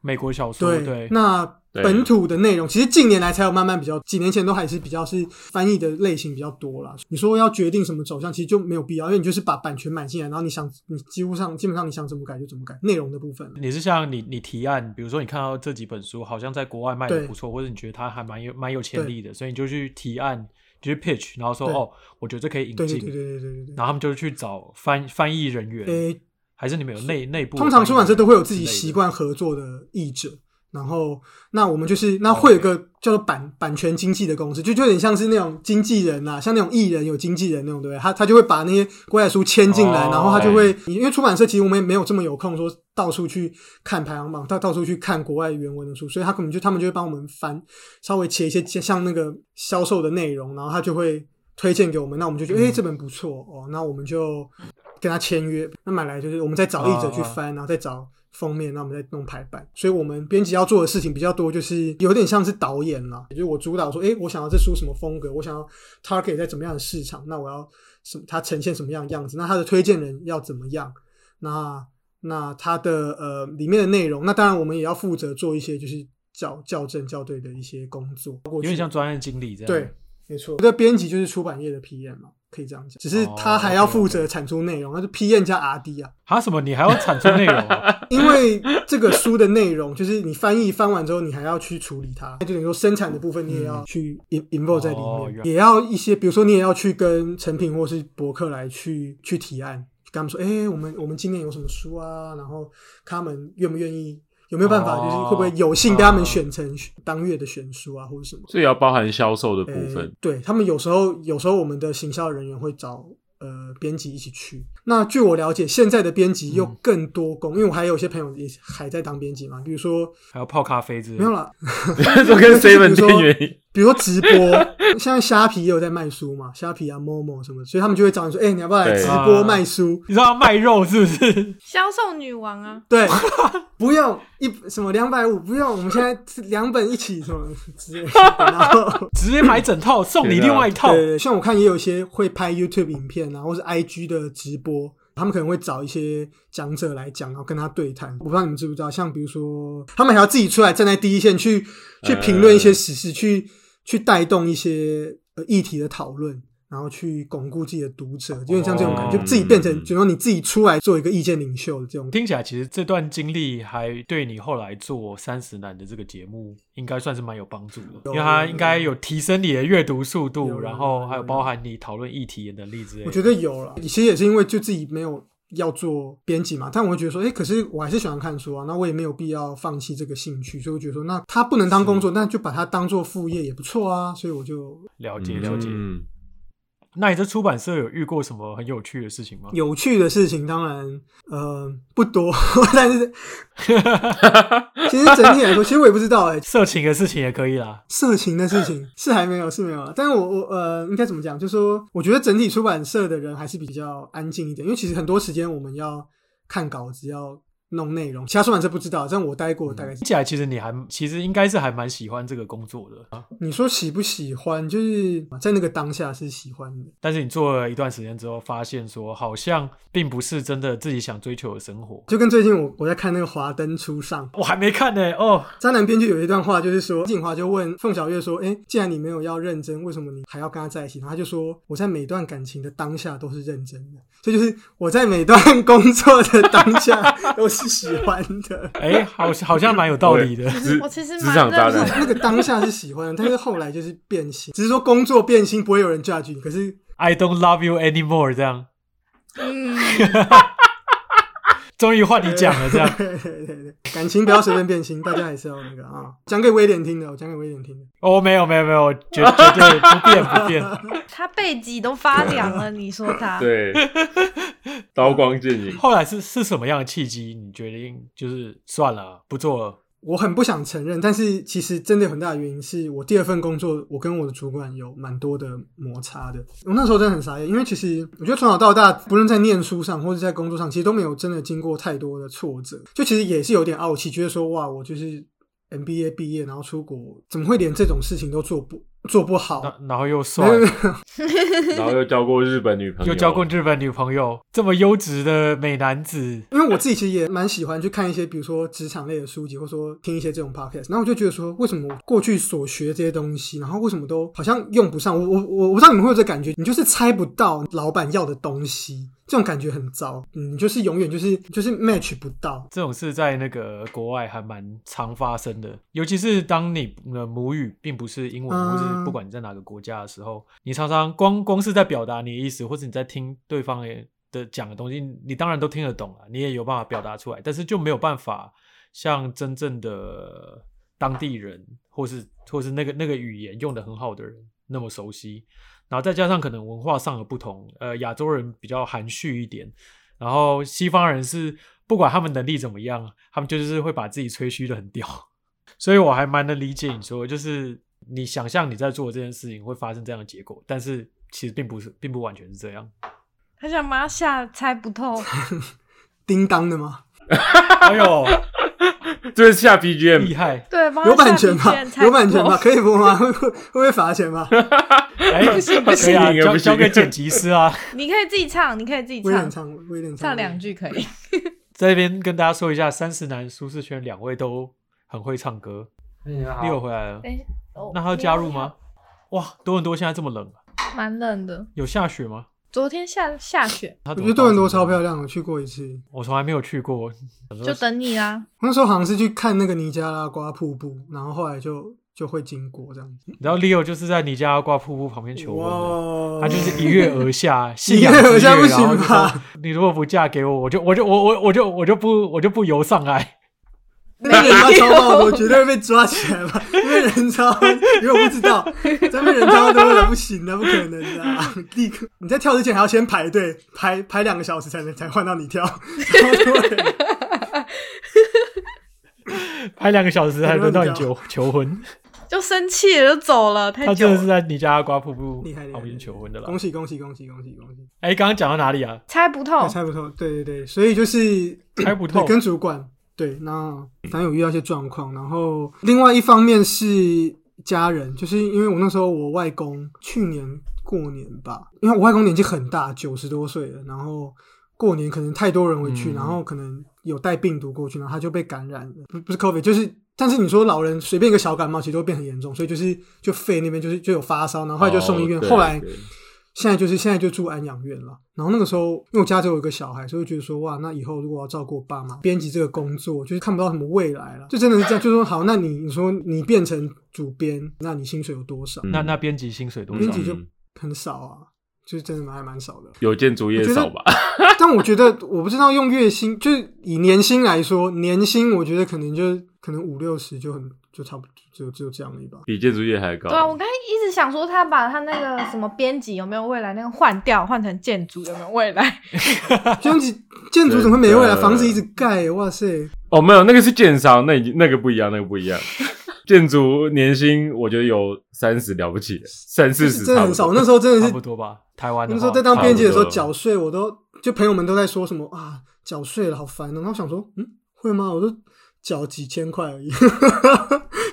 [SPEAKER 1] 美国小说
[SPEAKER 4] 对那本土的内容其实近年来才有慢慢比较几年前都还是比较是翻译的类型比较多啦。你说要决定什么走向其实就没有必要因为你就是把版权买进来然后你想你几乎上基本上你想怎么改就怎么改内容的部分。
[SPEAKER 1] 你是像你你提案比如说你看到这几本书好像在国外卖的不错或者你觉得它还蛮有蛮有潜力的所以你就去提案就是 pitch 然后说哦我觉得这可以引进。
[SPEAKER 4] 对对对对对
[SPEAKER 1] 然后他们就去找翻翻译人员。还是你们有内内部？
[SPEAKER 4] 通常出版社都会有自己习惯合作的译者，然后那我们就是那会有个叫做版版权经纪的公司，就就有点像是那种经纪人啊、像那种艺人有经纪人那种，对不对？他他就会把那些国外书签进来，
[SPEAKER 1] 哦
[SPEAKER 4] 然后他就会，因为出版社其实我们也没有这么有空说到处去看排行榜，到到处去看国外原文的书，所以他可能就他们就会帮我们翻，稍微切一些像那个销售的内容，然后他就会推荐给我们，那我们就觉得，哎、这本不错哦，那我们就跟他签约，那买来就是我们再找译者去翻，然后再找封面，那我们再弄排版。所以我们编辑要做的事情比较多，就是有点像是导演了，也就是我主导说，诶，我想要这书什么风格，我想要 target 在怎么样的市场，那我要什么它呈现什么样的样子，那它的推荐人要怎么样，那那它的呃里面的内容，那当然我们也要负责做一些就是校校正校对的一些工作，
[SPEAKER 1] 有点像专业经理这样。
[SPEAKER 4] 对，没错，我的编辑就是出版业的 PM 嘛。可以这样讲，只是他还要负责产出内容，那是 PM 加 RD 啊。
[SPEAKER 1] 啊什么？你还要产出内容啊？
[SPEAKER 4] 因为这个书的内容，就是你翻译翻完之后，你还要去处理它，就等于说生产的部分你也要去 involve 在里面，也要一些，比如说你也要去跟成品或是博客来去去提案，跟他们说，哎，我们我们今年有什么书啊？然后他们愿不愿意？有没有办法，就是会不会有幸被他们选成当月的选书啊，或者什么？
[SPEAKER 2] 这也要包含销售的部分。
[SPEAKER 4] 对他们有时候，有时候我们的行销人员会找呃编辑一起去。那据我了解，现在的编辑又更多工，因为我还有些朋友也还在当编辑嘛，比如说
[SPEAKER 1] 还要泡咖啡之类。
[SPEAKER 4] 没有了，
[SPEAKER 2] 我跟 seven 店员。
[SPEAKER 4] 比如说直播，现在虾皮也有在卖书嘛，虾皮啊、某某什么，所以他们就会找你说：“哎，你要不要来直播卖书？
[SPEAKER 1] 你知道卖肉是不是？”
[SPEAKER 3] 销售女王啊，
[SPEAKER 4] 对，不用一什么两百五，不用，我们现在两本一起什么 直接，然后
[SPEAKER 1] 直接买整套送你另外一套。
[SPEAKER 4] 对，像我看也有一些会拍 YouTube 影片啊，或是 IG 的直播。他们可能会找一些讲者来讲，然后跟他对谈。我不知道你们知不知道，像比如说，他们还要自己出来站在第一线去去评论一些时事，去去带动一些呃议题的讨论。然后去巩固自己的读者，有点像这种感觉，就自己变成，就说你自己出来做一个意见领袖的这种。
[SPEAKER 1] 听起来，其实这段经历还对你后来做三十难的这个节目，应该算是蛮有帮助的，因为它应该有提升你的阅读速度，然后还有包含你讨论议题的能力之类。
[SPEAKER 4] 我觉得有了，其实也是因为就自己没有要做编辑嘛，但我会觉得说，哎，可是我还是喜欢看书啊，那我也没有必要放弃这个兴趣，所以我觉得说，那它不能当工作，那就把它当做副业也不错啊，所以我就
[SPEAKER 1] 了解了解。那你这出版社有遇过什么很有趣的事情吗？
[SPEAKER 4] 有趣的事情当然呃不多，但是 其实整体来说，其实我也不知道哎，
[SPEAKER 1] 色情的事情也可以啦。
[SPEAKER 4] 色情的事情是还没有是没有，但是我我呃应该怎么讲？就说我觉得整体出版社的人还是比较安静一点，因为其实很多时间我们要看稿子要。弄内容，其他出版社不知道，但我待过，大概
[SPEAKER 1] 听起来其实你还其实应该是还蛮喜欢这个工作的啊。
[SPEAKER 4] 你说喜不喜欢？就是在那个当下是喜欢的，
[SPEAKER 1] 但是你做了一段时间之后，发现说好像并不是真的自己想追求的生活。
[SPEAKER 4] 就跟最近我我在看那个《华灯初上》，
[SPEAKER 1] 我还没看呢。哦，
[SPEAKER 4] 渣男编剧有一段话，就是说静华就问凤小岳说：“哎，既然你没有要认真，为什么你还要跟他在一起？”然后他就说：“我在每段感情的当下都是认真的，这就是我在每段工作的当下 都是喜欢的。”
[SPEAKER 1] 哎，好，好像蛮有道理的。
[SPEAKER 3] 我其实
[SPEAKER 2] 职场渣男，
[SPEAKER 4] 那个当下是喜欢，但是后来就是变心。只是说工作变心不会有人 judge 你，可是
[SPEAKER 1] I don't love you anymore 这样。嗯，终于换你讲了，这样。
[SPEAKER 4] 对对对，感情不要随便变心，大家还是要那个啊，讲给威廉听的，我讲给威廉听的。
[SPEAKER 1] 哦，没有没有没有，绝绝对不变不变。
[SPEAKER 3] 他背脊都发凉了，你说他？
[SPEAKER 2] 对。刀光剑影。
[SPEAKER 1] 后来是是什么样的契机？你决定就是算了，不做了。
[SPEAKER 4] 我很不想承认，但是其实真的有很大的原因是我第二份工作，我跟我的主管有蛮多的摩擦的。我那时候真的很傻眼，因为其实我觉得从小到大，不论在念书上或者在工作上，其实都没有真的经过太多的挫折，就其实也是有点傲气，觉得说哇，我就是 MBA 毕业，然后出国，怎么会连这种事情都做不？做不好，
[SPEAKER 1] 然后又帅，
[SPEAKER 2] 然后又交过日本女朋友，
[SPEAKER 1] 又交过日本女朋友，这么优质的美男子。
[SPEAKER 4] 因为我自己其实也蛮喜欢去看一些，比如说职场类的书籍，或者说听一些这种 podcast。然后我就觉得说，为什么过去所学这些东西，然后为什么都好像用不上？我我我我不知道你们会有这感觉，你就是猜不到老板要的东西。这种感觉很糟，嗯，就是永远就是就是 match 不到。
[SPEAKER 1] 这种事在那个国外还蛮常发生的，尤其是当你的母语并不是英文，或是不管你在哪个国家的时候，你常常光光是在表达你的意思，或者你在听对方的讲的东西，你当然都听得懂了，你也有办法表达出来，但是就没有办法像真正的当地人，或是或是那个那个语言用的很好的人那么熟悉。然后再加上可能文化上的不同，呃，亚洲人比较含蓄一点，然后西方人是不管他们能力怎么样，他们就是会把自己吹嘘的很屌，所以我还蛮能理解你说，就是你想象你在做这件事情会发生这样的结果，但是其实并不是，并不完全是这样。
[SPEAKER 3] 他想马下猜不透，
[SPEAKER 4] 叮当的吗？
[SPEAKER 1] 哎呦，
[SPEAKER 2] 这是下 BGM，
[SPEAKER 1] 厉害！
[SPEAKER 3] 对，帮
[SPEAKER 4] 有版权吧
[SPEAKER 3] BGM？才
[SPEAKER 4] 有版权吧？
[SPEAKER 3] 播
[SPEAKER 4] 可以播吗？会会会不会罚钱吗？
[SPEAKER 1] 哎，
[SPEAKER 2] 不行不
[SPEAKER 1] 可以啊，
[SPEAKER 2] 行不行
[SPEAKER 1] 交交给剪辑师啊。
[SPEAKER 3] 你可以自己唱，你可以自己唱，
[SPEAKER 4] 唱，威廉
[SPEAKER 3] 唱两句可以。
[SPEAKER 1] 在这边跟大家说一下，三十男舒适圈两位都很会唱歌。嗯，好，又回来了，
[SPEAKER 3] 哎，哦
[SPEAKER 1] 那他要加入吗？？哇，多伦多现在这么冷，
[SPEAKER 3] 蛮冷的，
[SPEAKER 1] 有下雪吗？
[SPEAKER 3] 昨天下下雪，
[SPEAKER 1] 他
[SPEAKER 4] 我觉得多伦多超漂亮，我去过一次。
[SPEAKER 1] 我从来没有去过，
[SPEAKER 3] 就等你啦。
[SPEAKER 4] 我那时候好像是去看那个尼加拉瓜瀑布，然后后来就就会经过这样子。
[SPEAKER 1] 然后 Leo 就是在尼加拉瓜瀑布旁边求婚他就是一跃而下，
[SPEAKER 4] 一
[SPEAKER 1] 信仰
[SPEAKER 4] 跃而下不行吧？
[SPEAKER 1] 你如果不嫁给我，我就我就我我我就我就不我就不游上来。
[SPEAKER 4] 那个人他超爆我，绝对会被抓起来吧？因为人超，因为我不知道，咱们人超多的，不行的，不可能的、啊。立刻，你在跳之前还要先排队，排排两个小时才能才换到你跳，超多人。
[SPEAKER 1] 拍两个小时才轮到你求求婚，
[SPEAKER 3] 就生气了，就走了，太
[SPEAKER 1] 他
[SPEAKER 3] 久了。
[SPEAKER 1] 真的是在尼加拉瓜瀑布
[SPEAKER 4] 厉害
[SPEAKER 1] 求婚的了
[SPEAKER 4] 恭。喜恭喜恭喜恭喜恭喜！
[SPEAKER 1] 哎，刚刚讲到哪里啊？
[SPEAKER 3] 猜不透，
[SPEAKER 4] 猜不透，对对对，所以就是
[SPEAKER 1] 猜不透
[SPEAKER 4] 对跟主管对，那反正有遇到一些状况，然后另外一方面是家人，就是因为我那时候我外公去年过年吧，因为我外公年纪很大，九十多岁了，然后过年可能太多人回去，
[SPEAKER 1] 嗯。
[SPEAKER 4] 然后可能有带病毒过去，然后他就被感染了，不不是 COVID，就是。但是你说老人随便一个小感冒，其实都变很严重，所以就是就肺那边就是就有发烧，然后后来就送医院，后来
[SPEAKER 2] 对
[SPEAKER 4] 现在就是现在就住安养院了。然后那个时候，因为我家只有一个小孩，所以就觉得说，哇，那以后如果要照顾我爸妈，编辑这个工作，就是看不到什么未来了。就真的是这样，就说好，那你你说你变成主编，那你薪水有多少？
[SPEAKER 2] 嗯
[SPEAKER 1] 那那编辑薪水多少
[SPEAKER 4] 编？辑就
[SPEAKER 2] 嗯
[SPEAKER 4] 很少啊，就是真的蛮还蛮少的。
[SPEAKER 2] 有建筑业少吧？
[SPEAKER 4] 但我觉得，我不知道用月薪，就是以年薪来说，年薪我觉得可能就可能五六十就很就差不多，只有只有这样而已吧。
[SPEAKER 2] 比建筑业还高。
[SPEAKER 3] 对啊，我刚才一直想说，他把他那个什么编辑有没有未来那个换掉，换成建筑有没有未来？
[SPEAKER 4] 建筑建筑怎么会没未来？房子一直盖，哇塞！
[SPEAKER 2] 哦，没有，那个是建商，那已经那个不一样，那个不一样。建筑年薪我觉得有三十了不起了，三四十
[SPEAKER 4] 真的很少。那时候真的是
[SPEAKER 1] 差不多吧。台湾
[SPEAKER 4] 那时候在当编辑的时候缴税，我都就朋友们都在说什么啊，缴税了好烦哦。然后我想说，嗯，会吗？我都缴几千块而已，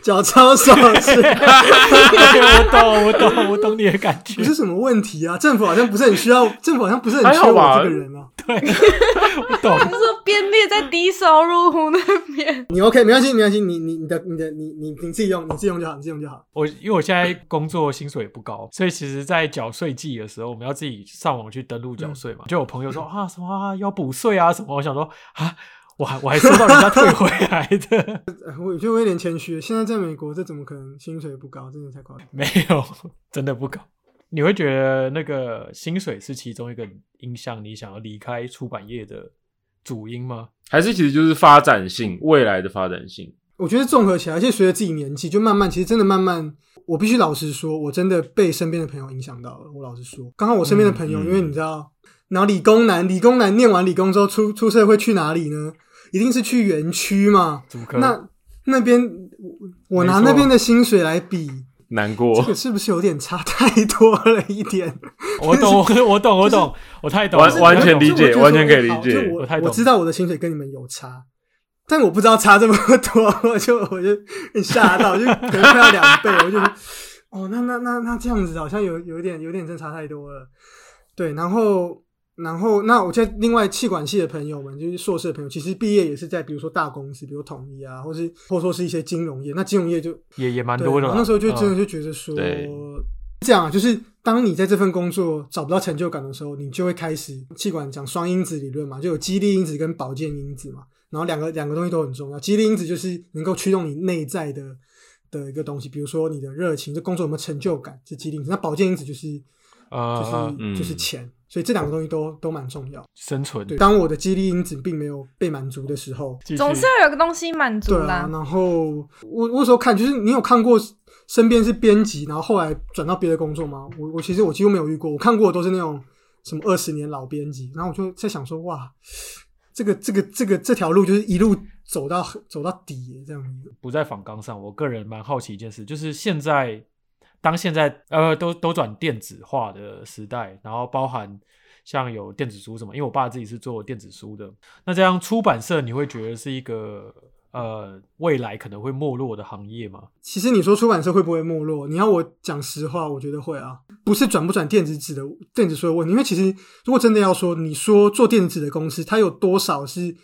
[SPEAKER 4] 缴超少钱，
[SPEAKER 1] 我懂，我懂，我懂你的感觉
[SPEAKER 4] 不。是什么问题啊。政府好像不是很需要，政府好像不是很缺我
[SPEAKER 2] 还好吧
[SPEAKER 4] 这个人啊。
[SPEAKER 1] 我懂。
[SPEAKER 3] 他说编列在低收入户那边，
[SPEAKER 4] 你 OK 没关系，没关系，你你你的你的你你你自己用，你自己用就好，你自己用就好。
[SPEAKER 1] 我因为我现在工作薪水也不高，所以其实，在缴税季的时候，我们要自己上网去登录缴税嘛。就有朋友说啊什么啊要补税啊什么，我想说啊，我还我还收到人家退回来的，
[SPEAKER 4] 呃 我觉得我有点谦虚，现在在美国，这怎么可能薪水不高？真的太夸张。
[SPEAKER 1] 没有，真的不高。你会觉得那个薪水是其中一个影响你想要离开出版业的主因吗？
[SPEAKER 2] 还是其实就是发展性，未来的发展性。
[SPEAKER 4] 我觉得综合起来，而且随着自己年纪，就慢慢，其实真的慢慢，我必须老实说，我真的被身边的朋友影响到了。我老实说，刚好我身边的朋友，因为你知道，然后理工男，理工男念完理工之后出出社会去哪里呢？一定是去园区嘛。那那边我我拿那边的薪水来比，
[SPEAKER 2] 难过。
[SPEAKER 4] 这，个是不是有点差太多了一点？
[SPEAKER 1] 我懂，我我懂，我懂，我太懂。了，
[SPEAKER 2] 完完全理解完全可以理解。
[SPEAKER 4] 我
[SPEAKER 1] 我太懂。
[SPEAKER 4] 知道我的薪水跟你们有差，但我不知道差这么多，我就我就很吓到，就可能快要两倍，我就哦，那那那那这样子好像有有一点有点真差太多了。对，然后然后那我在另外气管系的朋友们，就是硕士的朋友，其实毕业也是在比如说大公司，比如统一啊，或是或者说是一些金融业，那金融业就
[SPEAKER 1] 也也蛮多的。
[SPEAKER 4] 那时候就真的
[SPEAKER 1] 嗯
[SPEAKER 4] 就觉得说，
[SPEAKER 2] 对
[SPEAKER 4] 这样啊，就是当你在这份工作找不到成就感的时候，你就会开始气管讲双因子理论嘛，就有激励因子跟保健因子嘛，然后两个两个东西都很重要。激励因子就是能够驱动你内在的的一个东西，比如说你的热情，这工作有没有成就感，是激励因子。那保健因子就是就是、就是钱，所以这两个东西都都蛮重要。
[SPEAKER 1] 生存
[SPEAKER 4] 对，当我的激励因子并没有被满足的时候，
[SPEAKER 3] 总是要有个东西满足
[SPEAKER 4] 对啊，
[SPEAKER 3] 啦。
[SPEAKER 4] 然后我我有时候看，就是你有看过身边是编辑，然后后来转到别的工作吗？我我其实我几乎没有遇过，我看过的都是那种什么二十年老编辑，然后我就在想说，哇，这个这个这个这条路就是一路走到走到底耶这样子。
[SPEAKER 1] 不在仿纲上，我个人蛮好奇一件事，就是现在当现在呃都都转电子化的时代，然后包含像有电子书什么，因为我爸自己是做电子书的，那这样出版社你会觉得是一个呃未来可能会没落的行业吗？
[SPEAKER 4] 其实你说出版社会不会没落？你要我讲实话，我觉得会啊，不是转不转电子纸的电子书的问题。因为其实如果真的要说，你说做电子的公司，它有多少是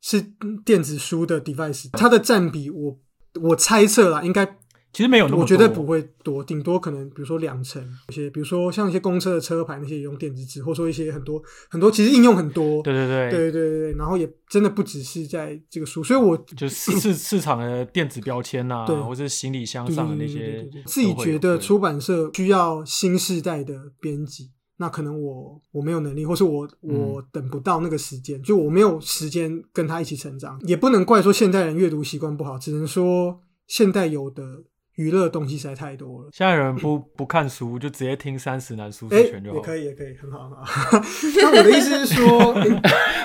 [SPEAKER 4] 是电子书的 device？它的占比我，我猜测啦，应该
[SPEAKER 1] 其实没有那么多，
[SPEAKER 4] 我觉得不会多，顶多可能比如说两成，有些比如说像一些公车的车牌那些也用电子纸，或者说一些很多很多，其实应用很多。
[SPEAKER 1] 对对对。
[SPEAKER 4] 对对对对，然后也真的不只是在这个书，所以我
[SPEAKER 1] 就市市市场的电子标签呐、
[SPEAKER 4] 对。
[SPEAKER 1] 或者是行李箱上的那些
[SPEAKER 4] 自己觉得出版社需要新时代的编辑，那可能我我没有能力，或是我我等不到那个时间，就我没有时间跟他一起成长，也不能怪说现代人阅读习惯不好，只能说现代有的娱乐东西实在太多了。
[SPEAKER 1] 现在人不 不看书，就直接听三十男舒
[SPEAKER 4] 哎、
[SPEAKER 1] 适圈就好了。
[SPEAKER 4] 也可以，也可以，很好，很好。那我的意思是说，诶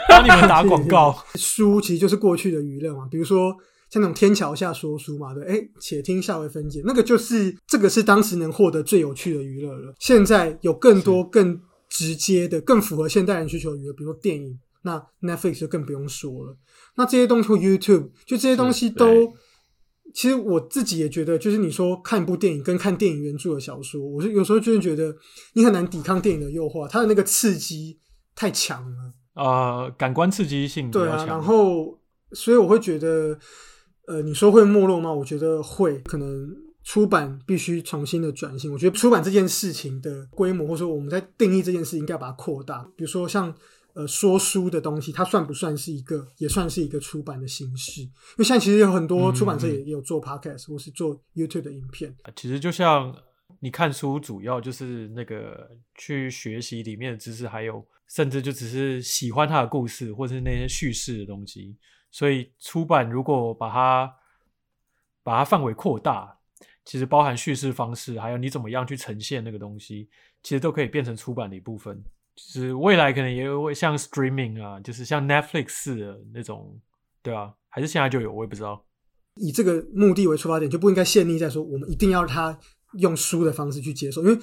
[SPEAKER 1] 帮你们打广告。
[SPEAKER 4] 书其实就是过去的娱乐嘛，比如说像那种天桥下说书嘛，对，哎，且听下回分解，那个就是这个是当时能获得最有趣的娱乐了。现在有更多更直接的、更符合现代人需求的娱乐，比如说电影，那 Netflix 就更不用说了。那这些东西或 YouTube，就这些东西都
[SPEAKER 2] 对。
[SPEAKER 4] 其实我自己也觉得，就是你说看一部电影跟看电影原著的小说，我是有时候真的觉得你很难抵抗电影的诱惑，它的那个刺激太强了。
[SPEAKER 1] 呃，感官刺激性比
[SPEAKER 4] 对啊，然后所以我会觉得，呃，你说会没落吗？我觉得会，可能出版必须重新的转型。我觉得出版这件事情的规模，或者说我们在定义这件事，应该把它扩大。比如说像呃说书的东西，它算不算是一个，也算是一个出版的形式？因为现在其实有很多出版社也也有做 podcast 或是做 YouTube 的影片。
[SPEAKER 1] 其实就像你看书，主要就是那个去学习里面的知识，还有甚至就只是喜欢它的故事，或是那些叙事的东西。所以出版如果把它把它范围扩大，其实包含叙事方式，还有你怎么样去呈现那个东西，其实都可以变成出版的一部分。就是未来可能也会像 streaming 啊，就是像 Netflix 式的那种，对啊，还是现在就有，我也不知道。
[SPEAKER 4] 以这个目的为出发点，就不应该限定在说我们一定要他用书的方式去接受，因为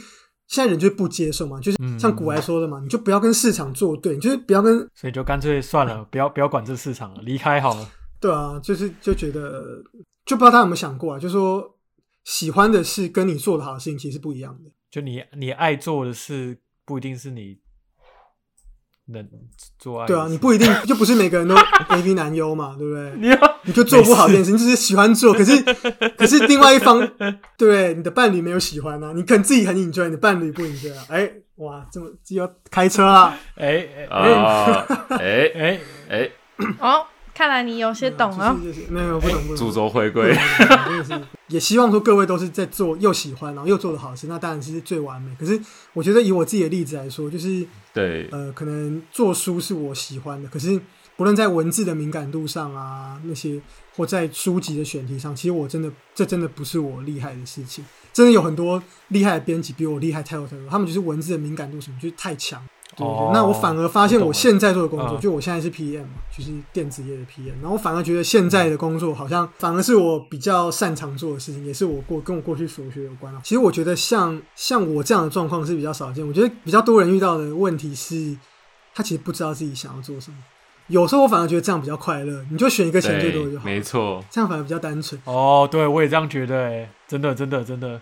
[SPEAKER 4] 现在人就是不接受嘛，就是
[SPEAKER 1] 嗯
[SPEAKER 4] 像古来说的嘛，你就不要跟市场作对，你就是不要跟
[SPEAKER 1] 所以就干脆算了，不要不要管这市场了，离开好了。
[SPEAKER 4] 对啊，就是就觉得就不知道他有没有想过啊，就说喜欢的事跟你做的好的事情其实是不一样的。
[SPEAKER 1] 就你你爱做的事，不一定是你能做爱
[SPEAKER 4] 对啊，你不一定 就不是每个人都 A V 男优嘛，对不对？
[SPEAKER 2] 你
[SPEAKER 4] 你就做不好这件事，你只是喜欢做，可是 可是另外一方，对不对？你的伴侣没有喜欢啊，你可能自己很 enjoy，你的伴侣不 enjoy 啊。哎，哇，这么就要开车啊！
[SPEAKER 1] 哎哎哎
[SPEAKER 2] 啊，哎
[SPEAKER 1] 哎，
[SPEAKER 2] 哎，
[SPEAKER 3] 哦，看来你有些懂哦。
[SPEAKER 4] 就是就是没有不懂不懂。
[SPEAKER 2] 主轴回归，
[SPEAKER 4] 也希望说各位都是在做又喜欢，然后又做的好事，那当然是最完美。可是我觉得以我自己的例子来说，就是
[SPEAKER 2] 对，
[SPEAKER 4] 呃，可能做书是我喜欢的，可是不论在文字的敏感度上啊，那些或在书籍的选题上，其实我真的这真的不是我厉害的事情。真的有很多厉害的编辑比我厉害太多太多，他们就是文字的敏感度什么就是太强。对对对
[SPEAKER 1] 哦
[SPEAKER 4] 那我反而发现我现在做的工作，
[SPEAKER 1] 嗯
[SPEAKER 4] 就我现在是 PM 嘛，就是电子业的 PM，然后我反而觉得现在的工作好像反而是我比较擅长做的事情，也是我过跟我过去所学有关啊。其实我觉得像像我这样的状况是比较少见，我觉得比较多人遇到的问题是，他其实不知道自己想要做什么。有时候我反而觉得这样比较快乐，你就选一个钱最多的就，好，
[SPEAKER 2] 没错。
[SPEAKER 4] 这样反而比较单纯。
[SPEAKER 1] 哦，对我也这样觉得，哎，真的真的真的，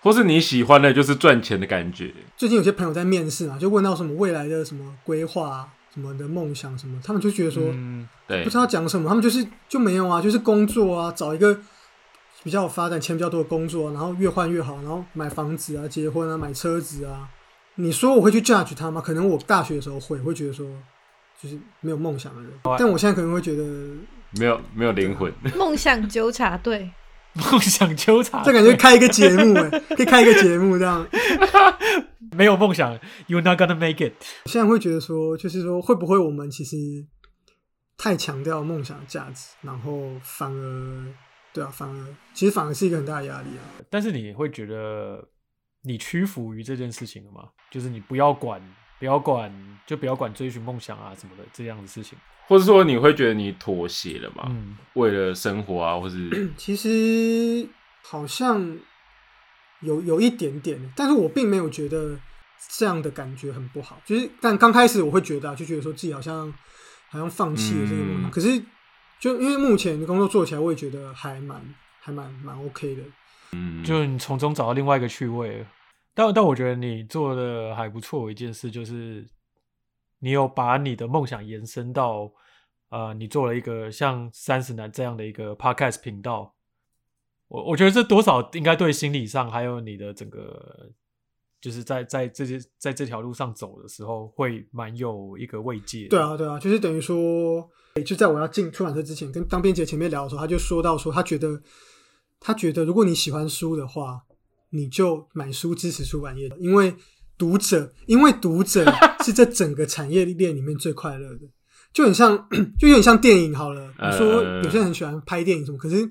[SPEAKER 2] 或是你喜欢的就是赚钱的感觉，
[SPEAKER 4] 最近有些朋友在面试嘛，就问到什么未来的什么规划、啊、什么的梦想什么，他们就觉得说，
[SPEAKER 1] 嗯，
[SPEAKER 2] 对。
[SPEAKER 4] 不知道讲什么，他们就是就没有啊，就是工作啊，找一个比较有发展、钱比较多的工作、啊，然后越换越好，然后买房子啊、结婚啊、买车子啊。你说我会去 judge 他吗？可能我大学的时候会，会觉得说就是没有梦想的人，但我现在可能会觉得，
[SPEAKER 2] 没有没有灵魂，
[SPEAKER 3] 梦想纠察队，
[SPEAKER 1] 梦想纠察，
[SPEAKER 4] 这感觉开一个节目哎、可以开一个节目这样。
[SPEAKER 1] 没有梦想，You're not gonna make it。
[SPEAKER 4] 现在会觉得说，就是说会不会我们其实太强调梦想的价值，然后反而对啊，反而其实反而是一个很大的压力啊。
[SPEAKER 1] 但是你会觉得你屈服于这件事情了吗？就是你不要管，不要管，就不要管追寻梦想啊什么的这样的事情。
[SPEAKER 2] 或者说你会觉得你妥协了嘛？
[SPEAKER 1] 嗯，
[SPEAKER 2] 为了生活啊，或是
[SPEAKER 4] 其实好像有有一点点，但是我并没有觉得这样的感觉很不好。就是但刚开始我会觉得、啊，就觉得说自己好像好像放弃了这个梦想，
[SPEAKER 2] 嗯
[SPEAKER 4] 可是就因为目前的工作做起来，我也觉得还蛮还蛮蛮 OK 的。
[SPEAKER 2] 嗯，
[SPEAKER 1] 就你从中找到另外一个趣味。但但我觉得你做的还不错，一件事就是你有把你的梦想延伸到呃，你做了一个像三十男这样的一个 podcast 频道。我我觉得这多少应该对心理上还有你的整个，就是在在这些在这条路上走的时候，会蛮有一个慰藉。
[SPEAKER 4] 对啊，对啊，就是等于说，就在我要进出版社之前，跟当编辑前面聊的时候，他就说到说，他觉得他觉得如果你喜欢书的话，你就买书支持出版业，因为读者，因为读者 是这整个产业链里面最快乐的，就很像，就有点像电影好了。你说
[SPEAKER 2] 呃
[SPEAKER 4] 有些人很喜欢拍电影什么，可是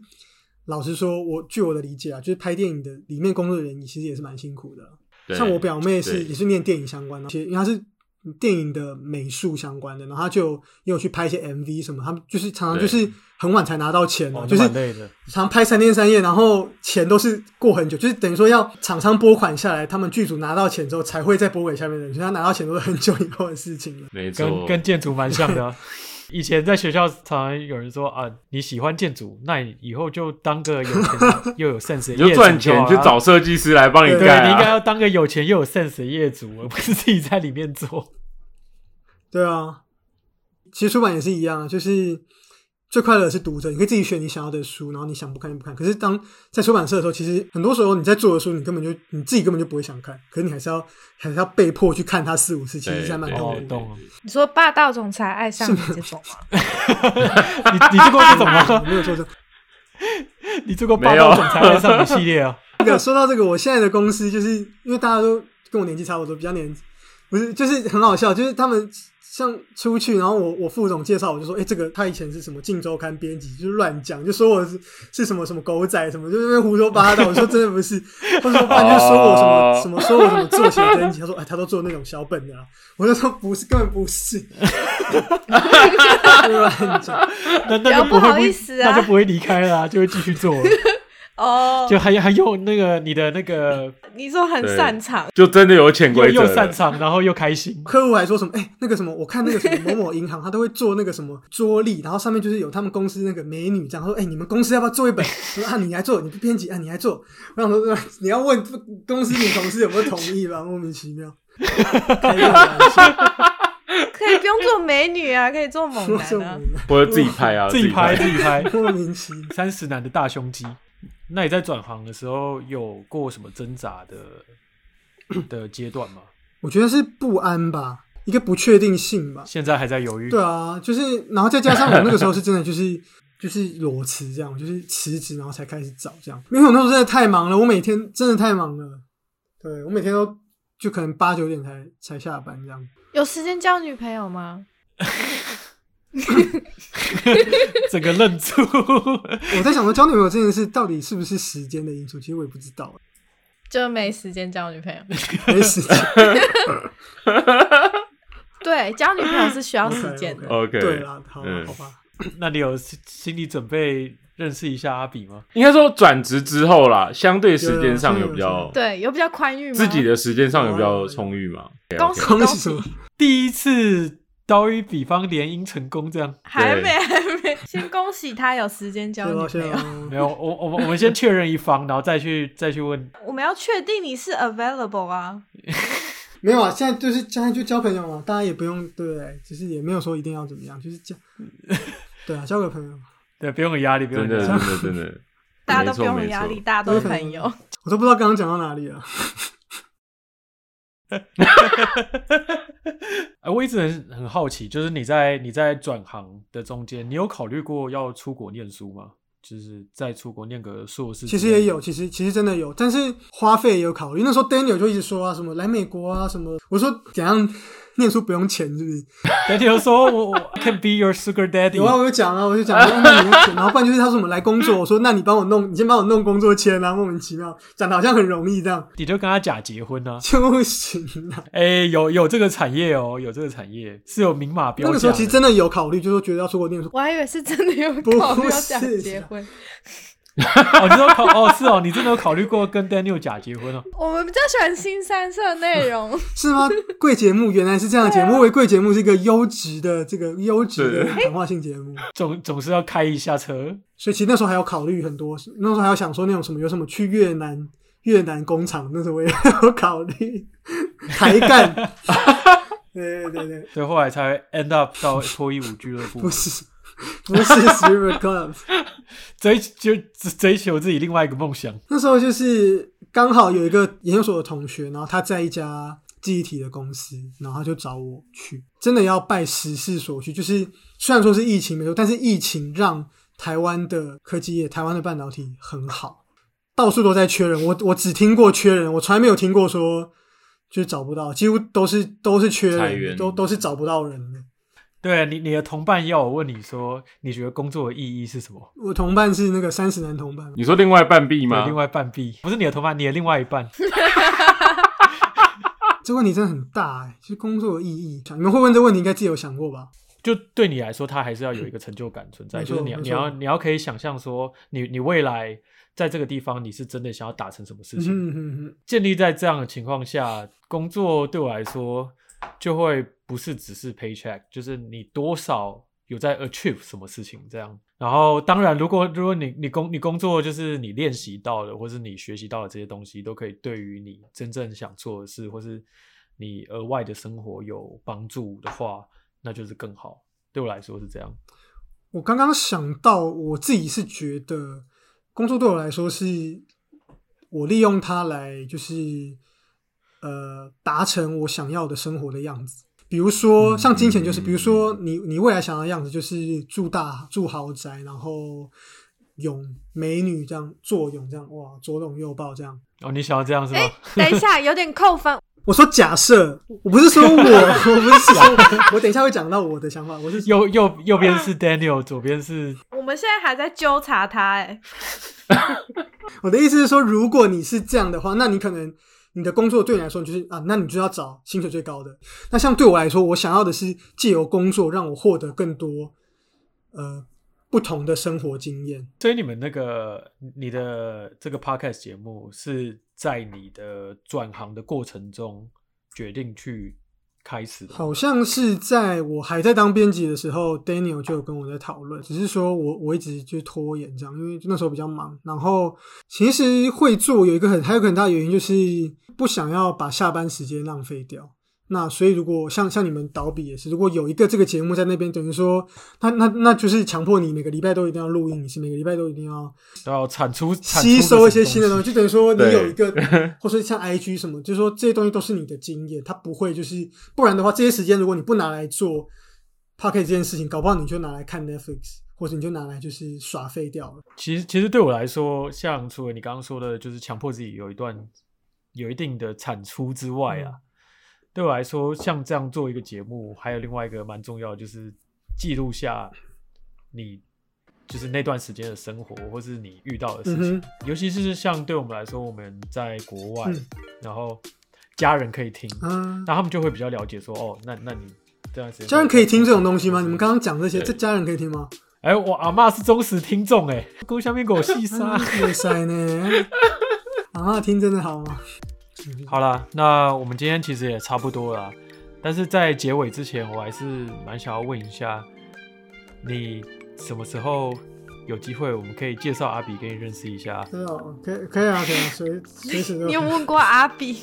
[SPEAKER 4] 老实说，我据我的理解啊，就是拍电影的里面工作的人，其实也是蛮辛苦的。像我表妹是也是念电影相关的，而且因为她是电影的美术相关的，然后她就也有去拍一些 MV 什么，他们就是常常就是很晚才拿到钱
[SPEAKER 1] 哦，
[SPEAKER 4] 就是
[SPEAKER 1] 那蛮累的
[SPEAKER 4] 常常拍三天三夜，然后钱都是过很久，就是等于说要厂商拨款下来，他们剧组拿到钱之后才会再拨给下面的人，所以他拿到钱都是很久以后的事情了。
[SPEAKER 2] 没错，
[SPEAKER 1] 跟跟建筑蛮像的啊、以前在学校常常有人说啊，你喜欢建筑，那你以后就当个有钱又有 sense 的
[SPEAKER 2] 你就
[SPEAKER 1] 业主
[SPEAKER 2] 赚钱
[SPEAKER 1] 好了
[SPEAKER 2] 去找设计师来帮你
[SPEAKER 4] 对
[SPEAKER 2] 盖、啊。
[SPEAKER 1] 对你应该要当个有钱又有 sense 的业主，而不是自己在里面做。
[SPEAKER 4] 对啊，其实出版也是一样啊，就是最快乐的是读者，你可以自己选你想要的书，然后你想不看就不看。可是当在出版社的时候，其实很多时候你在做的书，你根本就你自己根本就不会想看，可是你还是要还是要被迫去看它四五次，其实还蛮痛苦的。。
[SPEAKER 3] 你说霸道总裁爱上你这种吗？
[SPEAKER 1] 你你做过这种吗？
[SPEAKER 4] 没有错，这
[SPEAKER 1] 你做过霸道总裁爱上你系列啊？
[SPEAKER 4] 那个说到这个，我现在的公司就是因为大家都跟我年纪差不多，比较年不是就是很好笑，就是他们像出去，然后我我副总介绍，我就说，哎、这个他以前是什么《镜周刊》编辑，就是乱讲，就说我是是什么什么狗仔什么，就在那边胡说八道。我说真的不是，他说不然就说我什么、
[SPEAKER 2] 哦
[SPEAKER 4] 什么说我什么做写编辑，他说哎，他都做那种小本的、啊，我就说不是，根本不是，就 乱讲。
[SPEAKER 1] 那那就
[SPEAKER 3] 不
[SPEAKER 1] 会
[SPEAKER 3] 意思啊
[SPEAKER 1] 那就不会离开了、啊，就会继续做了。
[SPEAKER 3] 哦，
[SPEAKER 1] 就还还用那个你的那个
[SPEAKER 3] 你说很擅长，
[SPEAKER 2] 就真的有潜规则，
[SPEAKER 1] 又擅长，然后又开心。
[SPEAKER 4] 客户还说什么？哎、那个什么，我看那个什么某某银行，他都会做那个什么桌历，然后上面就是有他们公司那个美女这样。说：“哎、你们公司要不要做一本？”我说：“啊，你来做，你不编辑啊，你来做。”我想说，你要问公司女同事有没有同意吧？莫名其妙，开玩笑，
[SPEAKER 3] 可以不用做美女啊，可以做猛男啊
[SPEAKER 4] 么。
[SPEAKER 2] 或者自己拍啊，
[SPEAKER 1] 自己拍自己拍，
[SPEAKER 4] 莫名其妙。
[SPEAKER 1] 三十男的大胸肌。那你在转行的时候有过什么挣扎的的阶段吗？
[SPEAKER 4] 我觉得是不安吧，一个不确定性吧。
[SPEAKER 1] 现在还在犹豫？
[SPEAKER 4] 对啊，就是，然后再加上我那个时候是真的就是 就是裸辞这样，就是辞职然后才开始找这样，因为我那时候真的太忙了，我每天真的太忙了，对我每天都就可能八九点才才下班这样。
[SPEAKER 3] 有时间交女朋友吗？
[SPEAKER 1] 整个愣住。
[SPEAKER 4] 我在想说交女朋友这件事到底是不是时间的因素，其实我也不知道，
[SPEAKER 3] 就没时间交女朋友。
[SPEAKER 4] 没时间。
[SPEAKER 3] 对，交女朋友是需要时间的。
[SPEAKER 2] OK
[SPEAKER 4] 对啦，好
[SPEAKER 2] 嗯
[SPEAKER 4] 好吧，
[SPEAKER 1] 那你有心心理准备认识一下阿比吗？
[SPEAKER 2] 应该说转职之后啦，相对时间上有比
[SPEAKER 4] 有有
[SPEAKER 2] 较
[SPEAKER 3] 对，有比较宽裕吗？
[SPEAKER 2] 自己的时间上有比较充裕嘛。
[SPEAKER 3] 恭喜
[SPEAKER 4] 恭喜什么？
[SPEAKER 1] 第一次刀与比方联姻成功，这样
[SPEAKER 3] 还没还没，先恭喜他有时间交女朋友。
[SPEAKER 1] 没有？我我们我们先确认一方，然后再去再去问。
[SPEAKER 3] 我们要确定你是 available 啊。
[SPEAKER 4] 没有啊，现在就是现在就交朋友嘛，大家也不用对不对？其实也没有说一定要怎么样，就是交，对啊，交个朋友。
[SPEAKER 1] 对，不用有压力，不用
[SPEAKER 2] 真的
[SPEAKER 1] 有压力。
[SPEAKER 2] 真的真的，
[SPEAKER 3] 大家都不用有压力，大家都是朋友。
[SPEAKER 4] 我都不知道刚刚讲到哪里了。
[SPEAKER 1] 哎，我一直很很好奇，就是你在你在转行的中间，你有考虑过要出国念书吗？就是在出国念个硕士？
[SPEAKER 4] 其实也有，其实其实真的有，但是花费也有考虑。那时候 Daniel 就一直说啊，什么来美国啊，什么。我说怎样念书不用钱，是不是
[SPEAKER 1] ？Daniel 说我我 can be your sugar daddy。
[SPEAKER 4] 有啊，我就讲啊，我就讲说那你要钱，然后不然就是他说我们来工作，我说那你帮我弄，你先帮我弄工作签啊，莫名其妙，讲的好像很容易这样，
[SPEAKER 1] 你就跟他假结婚啊？
[SPEAKER 4] 就不行啊。
[SPEAKER 1] 哎、有有这个产业哦，有这个产业是有明码标价的。
[SPEAKER 4] 那个时候其实真的有考虑，就是说觉得要出国念书，
[SPEAKER 3] 我还以为是真的有
[SPEAKER 4] 不
[SPEAKER 3] 考虑要假
[SPEAKER 4] 是
[SPEAKER 3] 结婚。
[SPEAKER 1] 哦，你说考哦是哦，你真的有考虑过跟 Daniel 假结婚哦？
[SPEAKER 3] 我们比较喜欢新三色内容，
[SPEAKER 4] 是吗？贵节目原来是这样的节目，我以为贵节目是一个优质的这个优质的
[SPEAKER 2] 对
[SPEAKER 4] 谈话性节目，
[SPEAKER 1] 总总是要开一下车。
[SPEAKER 4] 所以其实那时候还要考虑很多，那时候还要想说那种什么有什么去越南越南工厂，那时候我也有考虑 抬干。对对对对，
[SPEAKER 1] 所以后来才 end up 到脱衣舞俱乐部
[SPEAKER 4] 不，是 不是 Stripper Club，
[SPEAKER 1] 追就追求自己另外一个梦想。
[SPEAKER 4] 那时候就是刚好有一个研究所的同学，然后他在一家记忆体的公司，然后他就找我去，真的要拜时势所趋，就是虽然说是疫情没错，但是疫情让台湾的科技业、台湾的半导体很好，到处都在缺人。我我只听过缺人，我从来没有听过说就是找不到，几乎都是都是缺人，都都是找不到人的。
[SPEAKER 1] 对你，你的同伴要我问你说，你觉得工作的意义是什么？
[SPEAKER 4] 我同伴是那个三十男同伴，
[SPEAKER 2] 你说另外半壁吗？
[SPEAKER 1] 另外半壁不是你的同伴，你的另外一半。
[SPEAKER 4] 这问题真的很大哎、其实工作的意义，你们会问这问题，应该自己有想过吧？
[SPEAKER 1] 就对你来说，它还是要有一个成就感存在，就是你要你要你要可以想象说，你你未来在这个地方，你是真的想要达成什么事情。
[SPEAKER 4] 嗯哼哼，
[SPEAKER 1] 建立在这样的情况下，工作对我来说就会不是只是 paycheck，就是你多少有在 achieve 什么事情这样。然后，当然，如果如果你你工你工作就是你练习到的，或是你学习到的这些东西，都可以对于你真正想做的事，或是你额外的生活有帮助的话，那就是更好。对我来说是这样。
[SPEAKER 4] 我刚刚想到，我自己是觉得工作对我来说是，我利用它来就是呃达成我想要的生活的样子。比如说，像金钱就是，比如说你你未来想要的样子就是住大住豪宅，然后拥美女这样坐拥这样哇左拥右抱这样。
[SPEAKER 1] 哦，你想要这样是吗？
[SPEAKER 3] 等一下有点扣分。
[SPEAKER 4] 我说假设，我不是说我，我不是说，我等一下会讲到我的想法。我是
[SPEAKER 1] 右右右边是 Daniel，左边是
[SPEAKER 3] 我们现在还在纠察他，哎，
[SPEAKER 4] 我的意思是说，如果你是这样的话，那你可能你的工作对你来说，就是啊，那你就要找薪水最高的。那像对我来说，我想要的是借由工作让我获得更多呃不同的生活经验。
[SPEAKER 1] 所以你们那个你的这个 podcast 节目是在你的转行的过程中决定去开始。
[SPEAKER 4] 好像是在我还在当编辑的时候，Daniel 就有跟我在讨论，只是说我我一直就拖延这样，因为那时候比较忙。然后其实会做有一个很还有很大的原因就是不想要把下班时间浪费掉。那所以如果像像你们倒笔也是，如果有一个这个节目在那边，等于说那那那就是强迫你每个礼拜都一定要录音，你是每个礼拜都一定要
[SPEAKER 1] 都要产出产
[SPEAKER 4] 吸收一些新的东西，就等于说你有一个，或者像 IG 什么，就是说这些东西都是你的经验，它不会就是不然的话，这些时间如果你不拿来做 p o c k e t 这件事情，搞不好你就拿来看 Netflix，或者你就拿来就是耍废掉了。
[SPEAKER 1] 其实其实对我来说，像除了你刚刚说的，就是强迫自己有一段有一定的产出之外啊，对我来说，像这样做一个节目，还有另外一个蛮重要的，就是记录下你就是那段时间的生活，或是你遇到的事情。
[SPEAKER 4] 嗯
[SPEAKER 1] 尤其是像对我们来说，我们在国外，
[SPEAKER 4] 嗯
[SPEAKER 1] 然后家人可以听，
[SPEAKER 4] 嗯，
[SPEAKER 1] 那他们就会比较了解说，哦，那那你这段时间
[SPEAKER 4] 家人可以听这种东西吗？你们刚刚讲这些，
[SPEAKER 2] 对
[SPEAKER 4] 这家人可以听吗？
[SPEAKER 1] 哎，我阿妈是忠实听众哎，公下面给我细沙。
[SPEAKER 4] 哇塞呢，啊，听真的好吗？
[SPEAKER 1] 好啦，那我们今天其实也差不多了啦，但是在结尾之前，我还是蛮想要问一下，你什么时候有机会，我们可以介绍阿比给你认识一下？
[SPEAKER 4] 对哦，可以可以啊，可以啊，随随时都
[SPEAKER 3] 你有问过阿比？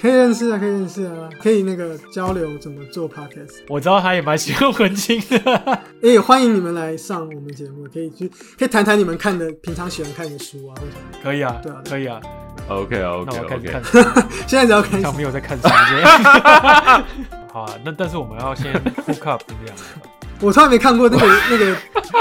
[SPEAKER 4] 可以认识啊，可以认识啊，可以那个交流怎么做 podcast。
[SPEAKER 1] 我知道他也蛮喜欢文青的，
[SPEAKER 4] 也欢迎你们来上我们节目，可以去可以谈谈你们看的平常喜欢看的书啊，或者
[SPEAKER 1] 可以啊
[SPEAKER 4] 对啊，
[SPEAKER 1] 可以啊，
[SPEAKER 2] OK
[SPEAKER 1] 那
[SPEAKER 2] OK
[SPEAKER 1] 我开始
[SPEAKER 2] OK，
[SPEAKER 1] 看书，
[SPEAKER 4] 现在只要开始
[SPEAKER 1] 平常没有在看书这样。好啊，那但是我们要先 hook up 这样子
[SPEAKER 4] 我从来没看过那个那个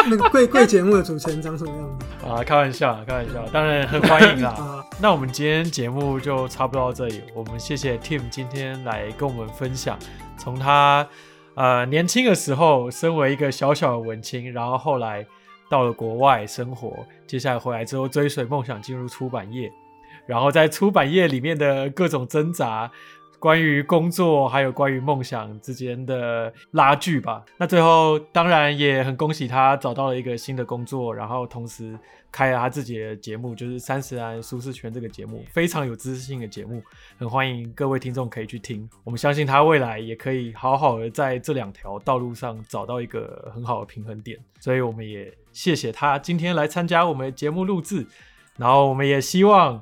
[SPEAKER 4] 那个贵贵节目的主持人长什么样子
[SPEAKER 1] 啊，开玩笑，开玩笑，当然很欢迎啦。
[SPEAKER 4] 啊。
[SPEAKER 1] 那我们今天节目就差不多到这里。我们谢谢 Tim 今天来跟我们分享，从他呃年轻的时候，身为一个小小的文青，然后后来到了国外生活，接下来回来之后追随梦想进入出版业，然后在出版业里面的各种挣扎，关于工作还有关于梦想之间的拉锯吧。那最后当然也很恭喜他找到了一个新的工作，然后同时开了他自己的节目，就是《三十安舒适圈》这个节目，非常有知识性的节目，很欢迎各位听众可以去听。我们相信他未来也可以好好的在这两条道路上找到一个很好的平衡点，所以我们也谢谢他今天来参加我们的节目录制。然后我们也希望，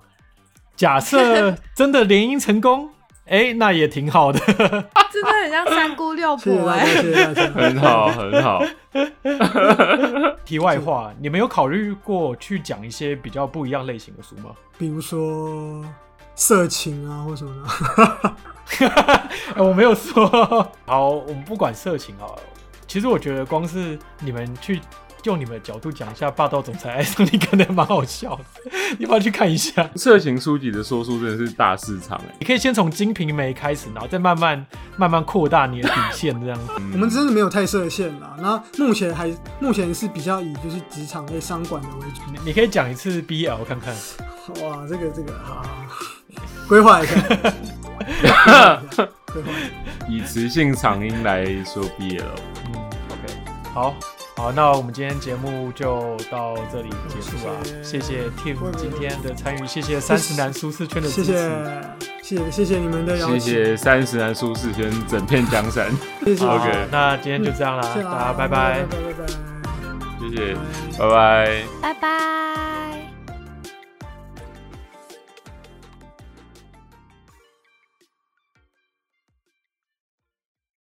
[SPEAKER 1] 假设真的联姻成功，哎，那也挺好的。
[SPEAKER 3] 真的很像三姑六婆哎。
[SPEAKER 2] 很好，很好。
[SPEAKER 1] 题外话，你们有考虑过去讲一些比较不一样类型的书吗？
[SPEAKER 4] 比如说色情啊，或什么的。
[SPEAKER 1] 哎我没有说。好，我们不管色情好了。其实我觉得光是你们去用你们的角度讲一下《霸道总裁爱上你》，可能蛮好笑的。你要不要去看一下？
[SPEAKER 2] 色情书籍的说书真的是大市场哎、
[SPEAKER 1] 你可以先从《金瓶梅》开始，然后再慢慢慢慢扩大你的底线，这样子。
[SPEAKER 2] 嗯
[SPEAKER 4] 我们真的没有太设限啦。那目前还目前是比较以就是职场类商管的为主。
[SPEAKER 1] 你你可以讲一次 BL 看看。
[SPEAKER 4] 哇，这个这个好，规划一下。
[SPEAKER 2] 以雌性长音来说 BL，
[SPEAKER 1] 嗯，OK，好，好，那我们今天节目就到这里结束了，谢
[SPEAKER 4] 谢。
[SPEAKER 1] 谢 Tim 今天的参与，谢谢三十男舒适圈的
[SPEAKER 4] 谢
[SPEAKER 1] 支持，
[SPEAKER 4] 谢谢谢谢谢你们的邀
[SPEAKER 2] 谢
[SPEAKER 4] 请，
[SPEAKER 2] 谢三十男舒适圈整片江山，
[SPEAKER 4] 谢谢。
[SPEAKER 2] OK
[SPEAKER 1] 那今天就这样
[SPEAKER 4] 啦，
[SPEAKER 1] 大家拜拜。
[SPEAKER 4] 拜拜拜拜
[SPEAKER 2] 谢谢，
[SPEAKER 4] 拜
[SPEAKER 2] 拜拜。
[SPEAKER 3] 拜拜。